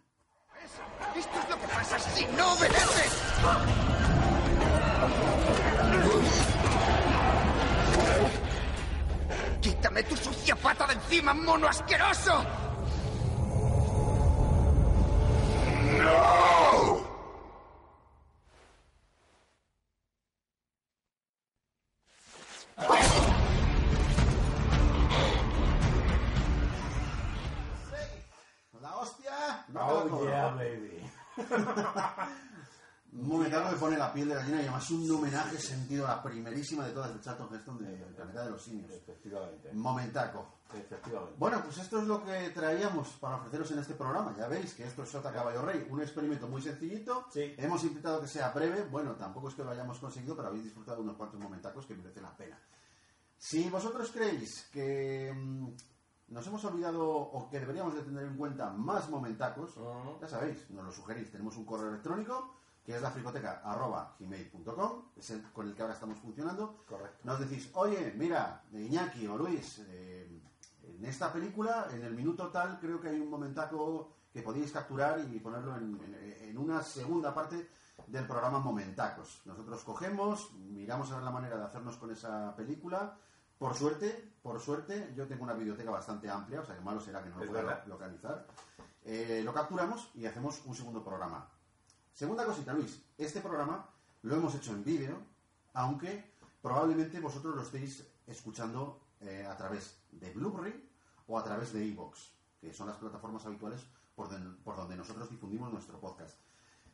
Esto es lo que pasa si no obedeces. ¡Quítame tu sucia pata de encima, mono asqueroso! ¡La la piel de gallina y además un homenaje sentido a la primerísima de todas de Charlton Heston de El planeta de los simios. Efectivamente. Momentaco. Efectivamente. Bueno, pues esto es lo que traíamos para ofreceros en este programa. Ya veis que esto es Sota Caballo Rey, un experimento muy sencillito. Hemos intentado que sea breve. Bueno, tampoco es que lo hayamos conseguido, pero habéis disfrutado de unos cuantos momentacos que merecen la pena. Si vosotros creéis que mm, nos hemos olvidado o que deberíamos de tener en cuenta más momentacos, ya sabéis, nos lo sugerís. Tenemos un correo electrónico que es la fricoteca.gmail.com, es el con el que ahora estamos funcionando. Correcto. Nos decís, oye, mira, Iñaki o Luis, eh, En esta película, en el minuto tal, creo que hay un momentaco que podéis capturar y ponerlo en, en- en una segunda parte del programa Momentacos. Nosotros cogemos, miramos a ver la manera de hacernos con esa película. Por suerte, por suerte, yo tengo una biblioteca bastante amplia, o sea que malo será que no lo pueda localizar. Eh, lo capturamos y hacemos un segundo programa. Segunda cosita, Luis. Este programa lo hemos hecho en vídeo, aunque probablemente vosotros lo estéis escuchando eh, a través de Blu-ray o a través de iVoox, que son las plataformas habituales por, donde nosotros difundimos nuestro podcast.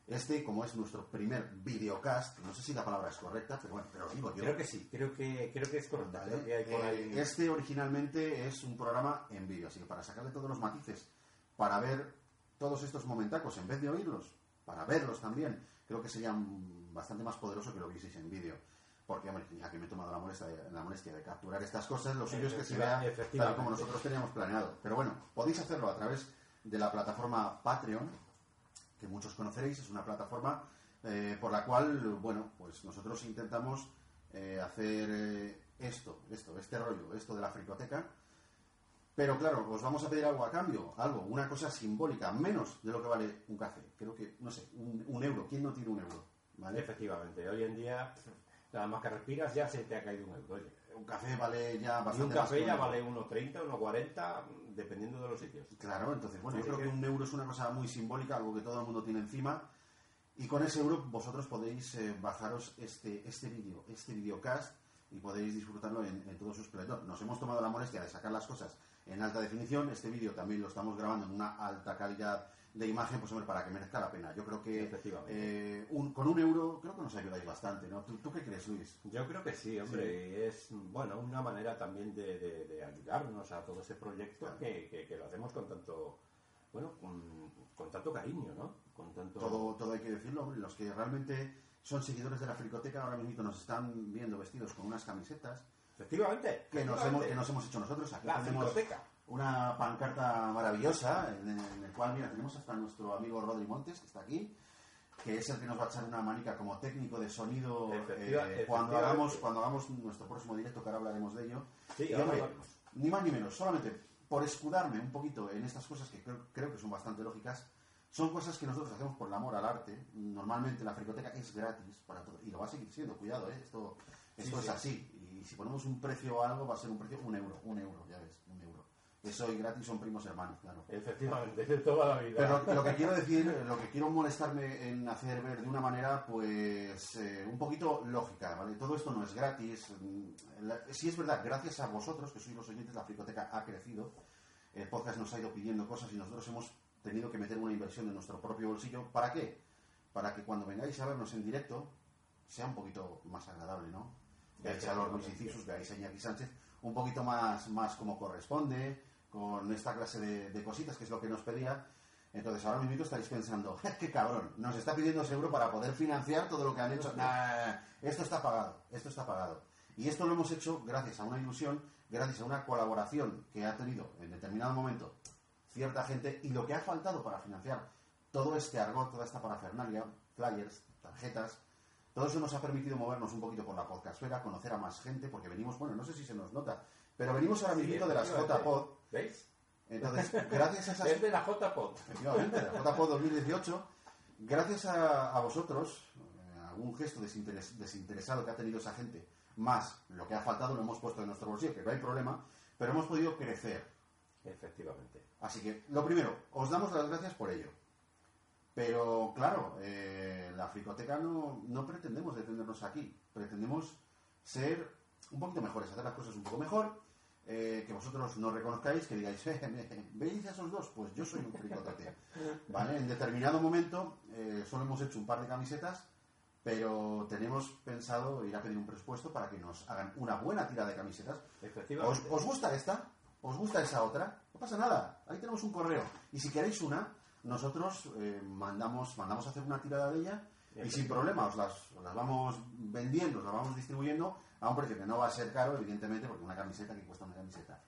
Este, como es nuestro primer videocast, no sé si la palabra es correcta, pero bueno, pero lo digo yo. Creo que sí, creo que, creo que es correcto. Vale. Creo que hay por Eh, Este originalmente es un programa en vídeo, así que para sacarle todos los matices, para ver todos estos momentacos en vez de oírlos, para verlos también, creo que sería bastante más poderoso que lo vieseis en vídeo. Porque, hombre, ya que me he tomado la molestia, de, la molestia de capturar estas cosas, lo suyo es que se Efectiva- vea tal como nosotros teníamos planeado. Pero bueno, podéis hacerlo a través de la plataforma Patreon, que muchos conoceréis, es una plataforma eh, por la cual, bueno, pues nosotros intentamos eh, hacer eh, esto, esto, este rollo, esto de la fricoteca. Pero claro, os vamos a pedir algo a cambio, algo, una cosa simbólica, menos de lo que vale un café. Creo que, no sé, un, un euro. ¿Quién no tiene un euro? ¿Vale? Efectivamente, hoy en día, nada más que respiras, ya se te ha caído un euro. Oye, Un café vale ya y un bastante más café ya un vale 1,30, 1,40, dependiendo de los sitios. Claro, entonces, bueno, yo creo que que- un euro es una cosa muy simbólica, algo que todo el mundo tiene encima. Y con ese euro vosotros podéis eh, bajaros este, este vídeo, este videocast, y podéis disfrutarlo en, en todo su esplendor. Nos hemos tomado la molestia de sacar las cosas en alta definición. Este vídeo también lo estamos grabando en una alta calidad de imagen, pues hombre, para que merezca la pena. Yo creo que eh, un- con un euro creo que nos ayudáis bastante, ¿no? ¿Tú, tú qué crees, Luis? Yo creo que sí, hombre, es bueno una manera también de, de- de ayudarnos a todo ese proyecto que, que- que lo hacemos con tanto bueno con, con tanto cariño, ¿no? Con tanto Todo, todo hay que decirlo, hombre, los que realmente son seguidores de la fricoteca ahora mismo nos están viendo vestidos con unas camisetas. Efectivamente. Que nos, hemos, que nos hemos hecho nosotros. Aquí La una pancarta maravillosa en, en el cual, mira, tenemos hasta nuestro amigo Rodri Montes, que está aquí, que es el que nos va a echar una manica como técnico de sonido Efectiva- eh, cuando, hagamos, cuando hagamos nuestro próximo directo, que ahora hablaremos de ello. Sí, Y, ahora hombre, hablaremos. ni más ni menos, solamente por escudarme un poquito en estas cosas que creo, creo que son bastante lógicas, son cosas que nosotros hacemos por el amor al arte. Normalmente la fricoteca es gratis para todo. Y lo va a seguir siendo, cuidado, ¿eh? esto, esto Sí, es sí. así. Y si ponemos un precio a algo, va a ser un precio, un euro, un euro, ya ves, un euro. Eso y gratis son primos hermanos, claro. Efectivamente, de (laughs) toda la vida. Pero lo que quiero decir, lo que quiero molestarme en hacer ver de una manera, pues, eh, un poquito lógica, ¿vale? Todo esto no es gratis. Mm, Sí es verdad, gracias a vosotros, que sois los oyentes, la Fricoteca ha crecido. El podcast nos ha ido pidiendo cosas y nosotros hemos tenido que meter una inversión en nuestro propio bolsillo. ¿Para qué? Para que cuando vengáis a vernos en directo sea un poquito más agradable, ¿no? Veáis a los Luis Incisus, veáis a Iñaki Sánchez, un poquito más, más como corresponde, con esta clase de, de cositas, que es lo que nos pedía. Entonces ahora mismo estaréis pensando, qué cabrón, nos está pidiendo ese euro para poder financiar todo lo que han hecho. Nah, esto está pagado, esto está pagado. Y esto lo hemos hecho gracias a una ilusión, gracias a una colaboración que ha tenido en determinado momento cierta gente y lo que ha faltado para financiar todo este argot, toda esta parafernalia, flyers, tarjetas, todo eso nos ha permitido movernos un poquito por la podcastfera, conocer a más gente, porque venimos, bueno, no sé si se nos nota, pero venimos ahora mismo de las. JPod. ¿Veis? Entonces, gracias a esas... Es de la JPod. Efectivamente, de la JPod 2018, gracias a, a vosotros, eh, algún gesto desinteres- desinteresado que ha tenido esa gente, más lo que ha faltado lo hemos puesto en nuestro bolsillo, que no hay problema, pero hemos podido crecer. Efectivamente. Así que, lo primero, os damos las gracias por ello. Pero, claro, eh, la fricoteca no, no pretendemos detenernos aquí. Pretendemos ser un poquito mejores, hacer las cosas un poco mejor, eh, que vosotros no reconozcáis, que digáis, (laughs) "Eh, ¿veis a esos dos? Pues yo soy un fricotote. (laughs) ¿Vale? En determinado momento eh, solo hemos hecho un par de camisetas, pero tenemos pensado ir a pedir un presupuesto para que nos hagan una buena tira de camisetas. ¿Os, os gusta esta? ¿Os gusta esa otra? No pasa nada. Ahí tenemos un correo. Y si queréis una, nosotros eh, mandamos, mandamos a hacer una tirada de ella y sin problema os las, os las vamos vendiendo, os las vamos distribuyendo a un precio que no va a ser caro, evidentemente, porque una camiseta que cuesta una camiseta.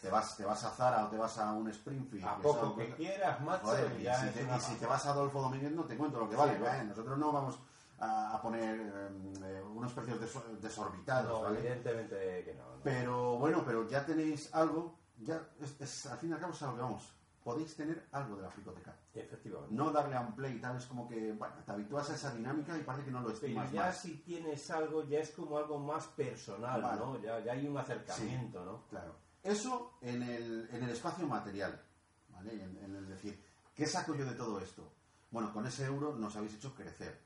Te vas, te vas a Zara o te vas a un Springfield. A que poco son- que quieras, macho, Joder, y, si te, una y si te pasada. vas a Adolfo Domínguez no te cuento lo que Sí, vale. ¿eh? Nosotros no vamos a, a poner eh, eh, unos precios deso- desorbitados. No, ¿vale? evidentemente que no. no. Pero bueno, pero ya tenéis algo ya, es, es- al fin y al cabo es a lo que vamos. Podéis tener algo de la fricoteca. Efectivamente. No darle a un play y tal, es como que, bueno, te habitúas a esa dinámica y parece que no lo Pero estimas ya más. si tienes algo, ya es como algo más personal, Vale. ¿no? Ya, ya hay un acercamiento, ¿no? Claro. Eso en el, en el espacio material, ¿vale? En, en el decir, ¿qué saco yo de todo esto? Bueno, con ese euro nos habéis hecho crecer.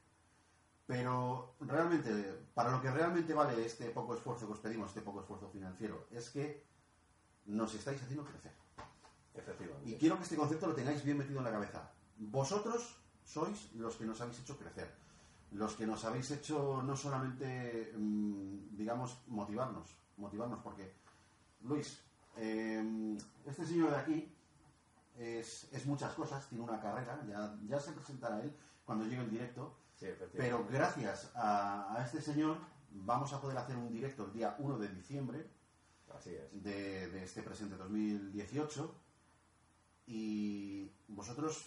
Pero realmente, para lo que realmente vale este poco esfuerzo que os pedimos, este poco esfuerzo financiero, es que nos estáis haciendo crecer. Efectivamente. Y quiero que este concepto lo tengáis bien metido en la cabeza. Vosotros sois los que nos habéis hecho crecer. Los que nos habéis hecho no solamente, mm, digamos, motivarnos. Motivarnos porque, Luis, eh, este señor de aquí es, es muchas cosas, tiene una carrera, ya, ya se presentará él cuando llegue el directo. Sí. Pero gracias a, a este señor vamos a poder hacer un directo el día 1 de diciembre Así es. de, de este presente 2018 y vosotros,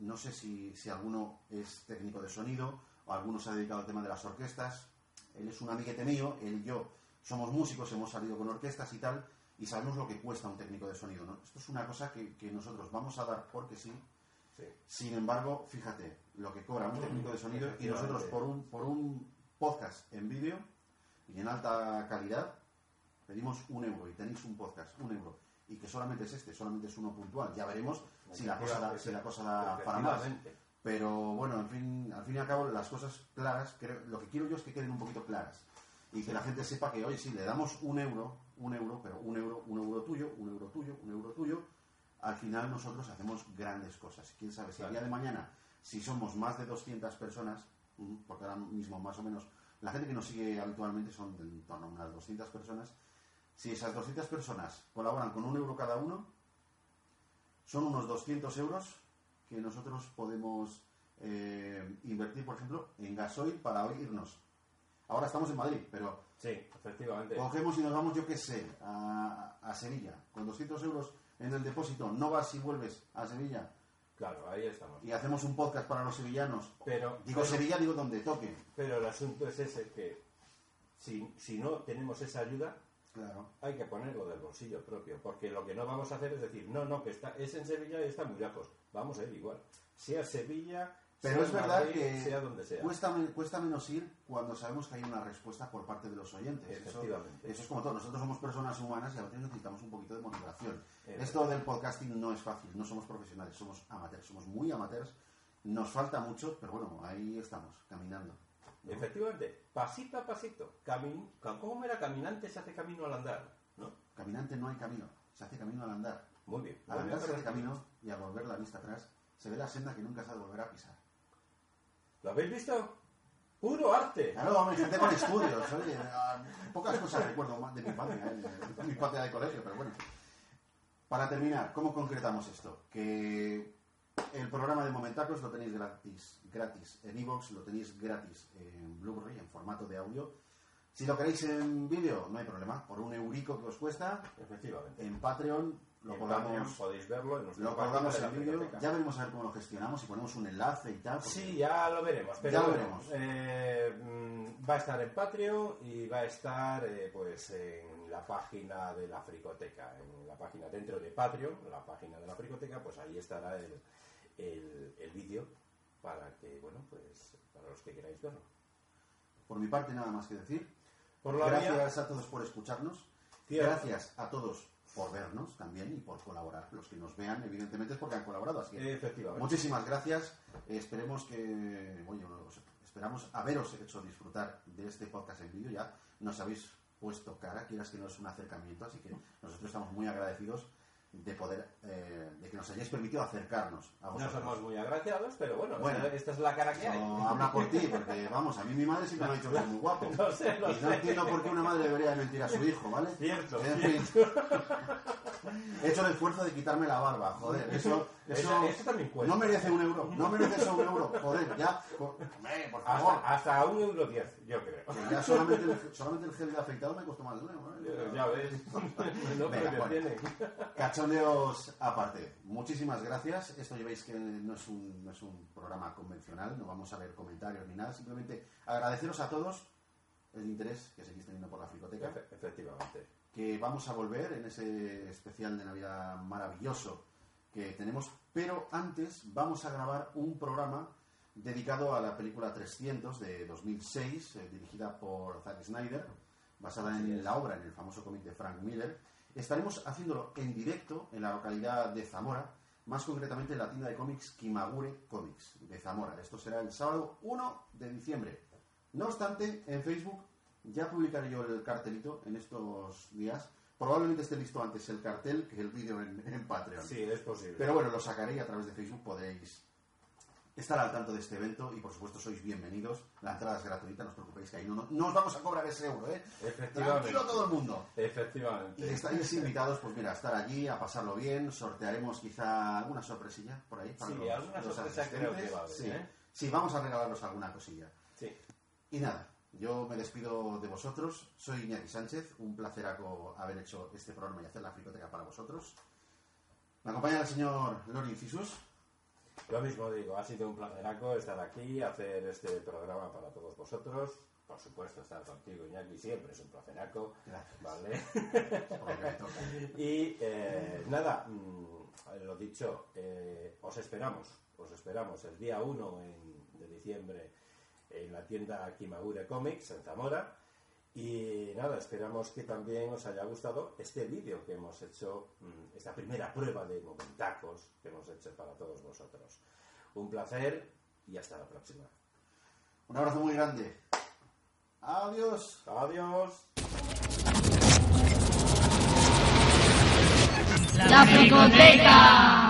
no sé si, si alguno es técnico de sonido o alguno se ha dedicado al tema de las orquestas, él es un amiguete mío, él y yo somos músicos, hemos salido con orquestas y tal, y sabemos lo que cuesta un técnico de sonido. ¿no? Esto es una cosa que, que nosotros vamos a dar porque sí. Sin embargo, fíjate, lo que cobra un técnico de sonido y nosotros por un, por un podcast en vídeo y en alta calidad pedimos un euro y tenéis un podcast, un euro. Y que solamente es este, solamente es uno puntual. Ya veremos si la cosa da, si la cosa da para más. Pero bueno, en fin, al fin y al cabo, las cosas claras, creo- lo que quiero yo es que queden un poquito claras. Y que la gente sepa que, oye, sí, le damos un euro, un euro, pero un euro, un euro tuyo, un euro tuyo, un euro tuyo. Al final nosotros hacemos grandes cosas. Quién sabe si el día de mañana, si somos más de 200 personas, mm, porque ahora mismo más o menos, la gente que nos sigue habitualmente son de en torno a unas 200 personas. Si esas 200 personas colaboran con un euro cada uno, son unos 200 euros que nosotros podemos eh, invertir, por ejemplo, en gasoil para irnos. Ahora estamos en Madrid, pero Sí, efectivamente. cogemos y nos vamos, yo qué sé, a, a Sevilla. Con 200 euros en el depósito, no vas y vuelves a Sevilla. Claro, ahí estamos. Y hacemos un podcast para los sevillanos. Pero, Digo pero- Sevilla, digo donde toque. Pero el asunto es ese que si, si no tenemos esa ayuda, Claro. hay que ponerlo del bolsillo propio, porque lo que no vamos a hacer es decir, no, no, que está, es en Sevilla y está muy lejos, vamos a ir igual, sea Sevilla, Pero sea es verdad Madrid, que sea donde sea. Cuesta, cuesta menos ir cuando sabemos que hay una respuesta por parte de los oyentes. Eso, Efectivamente. eso es como todo. Nosotros somos personas humanas y a veces necesitamos un poquito de motivación. Esto del podcasting no es fácil. No somos profesionales, somos amateurs. Somos muy amateurs. Nos falta mucho, pero bueno, ahí estamos, caminando. ¿No? Efectivamente, pasito a pasito, camin, ¿cómo era caminante se hace camino al andar? ¿no? Caminante no hay camino, se hace camino al andar. Muy bien. Al andar se hace camino y al volver la vista atrás se ve la senda que nunca se ha de volver a pisar. ¿Lo habéis visto? Puro arte. Claro, me gente con estudios, oye, ah, pocas cosas recuerdo de mi infancia, ¿eh? de mi infancia de colegio, pero bueno. Para terminar, ¿cómo concretamos esto? Que el programa de Momentacos lo tenéis gratis, gratis en iVoox, lo tenéis gratis en Blu-ray, en formato de audio. Si lo queréis en vídeo, no hay problema, por un eurico que os cuesta, Efectivamente. en Patreon lo colgamos, podéis verlo en lo colgamos en vídeo, ya veremos a ver cómo lo gestionamos, si ponemos un enlace y tal. Sí, ya lo veremos. Pero Ya lo veremos. eh, va a estar en Patreon y va a estar eh, pues en la página de la Fricoteca. En la página dentro de Patreon, la página de la Fricoteca, pues ahí estará el, el, el vídeo para que, bueno, pues para los que queráis verlo. Por mi parte, nada más que decir. Por la Gracias mía- a todos por escucharnos. Cierto. Gracias a todos por vernos también y por colaborar. Los que nos vean, evidentemente, es porque han colaborado. Así que Efectivamente. muchísimas gracias. Eh, esperemos que, os- esperamos haberos hecho disfrutar de este podcast en vídeo. Ya nos habéis puesto cara, quieras que no es un acercamiento, así que nosotros estamos muy agradecidos de poder, eh, de que nos hayáis permitido acercarnos a No vosotros. somos muy agraciados, pero bueno, Bueno. esta, es la cara que hay. No, habla por ti, porque vamos, a mí mi madre siempre me ha dicho que es muy (laughs) guapo. Sé, y no sé. entiendo por qué una madre debería de mentir a su hijo, ¿vale? Cierto, En cierto. He hecho el esfuerzo de quitarme la barba, joder. Eso, (laughs) eso, también cuesta. No merece un euro, no merece eso un euro, joder, ya. por- Hombre, por favor. Hasta, hasta un euro diez, yo creo. Que ya solamente el, solamente el gel de afeitado me costó más de un euro. ¿eh? Ya ves. (laughs) No, Venga, bueno. Cachondeos aparte. Muchísimas gracias. Esto ya veis que no es, un, no es un programa convencional, no vamos a ver comentarios ni nada. Simplemente agradeceros a todos el interés que seguís teniendo por la fricoteca. Efe- Efectivamente. Que vamos a volver en ese especial de Navidad maravilloso que tenemos, pero antes vamos a grabar un programa dedicado a la película 300 de 2006, eh, dirigida por Zack Snyder, basada en la obra, en el famoso cómic de Frank Miller. Estaremos haciéndolo en directo en la localidad de Zamora, más concretamente en la tienda de cómics Kimagure Comics de Zamora. Esto será el sábado 1 de diciembre. No obstante, en Facebook ya publicaré yo el cartelito en estos días. Probablemente esté listo antes el cartel que el vídeo en, en Patreon. Sí, es posible. Pero bueno, lo sacaré y a través de Facebook podéis estar al tanto de este evento y por supuesto sois bienvenidos. La entrada es gratuita, no os preocupéis que ahí no, no, no os vamos a cobrar ese euro, ¿eh? Efectivamente. Tranquilo todo el mundo. Efectivamente. Y estáis invitados, pues mira, a estar allí, a pasarlo bien. Sortearemos quizá alguna sorpresilla por ahí. para Sí, los- alguna los sorpresa creo que asistentes. va a haber, Sí. ¿eh? Sí, vamos a regalaros alguna cosilla. Sí. Y nada, yo me despido de vosotros. Soy Iñaki Sánchez. Un placeraco haber hecho este programa y hacer la fricoteca para vosotros. Me acompaña el señor Lori Cisus. Lo mismo digo, ha sido un placeraco estar aquí, hacer este programa para todos vosotros. Por supuesto, estar contigo, Iñaki, siempre es un placeraco. ¿Vale? (laughs) y eh, nada, mm, lo dicho, eh, os esperamos, os esperamos el día 1 en- de diciembre en la tienda Kimagure Comics en Zamora. Y nada, esperamos que también os haya gustado este vídeo que hemos hecho, mm, esta primera prueba de momentacos que hemos hecho para todos vosotros. Un placer y hasta la próxima. Un abrazo muy grande. Adiós. Adiós. La Fricoteca.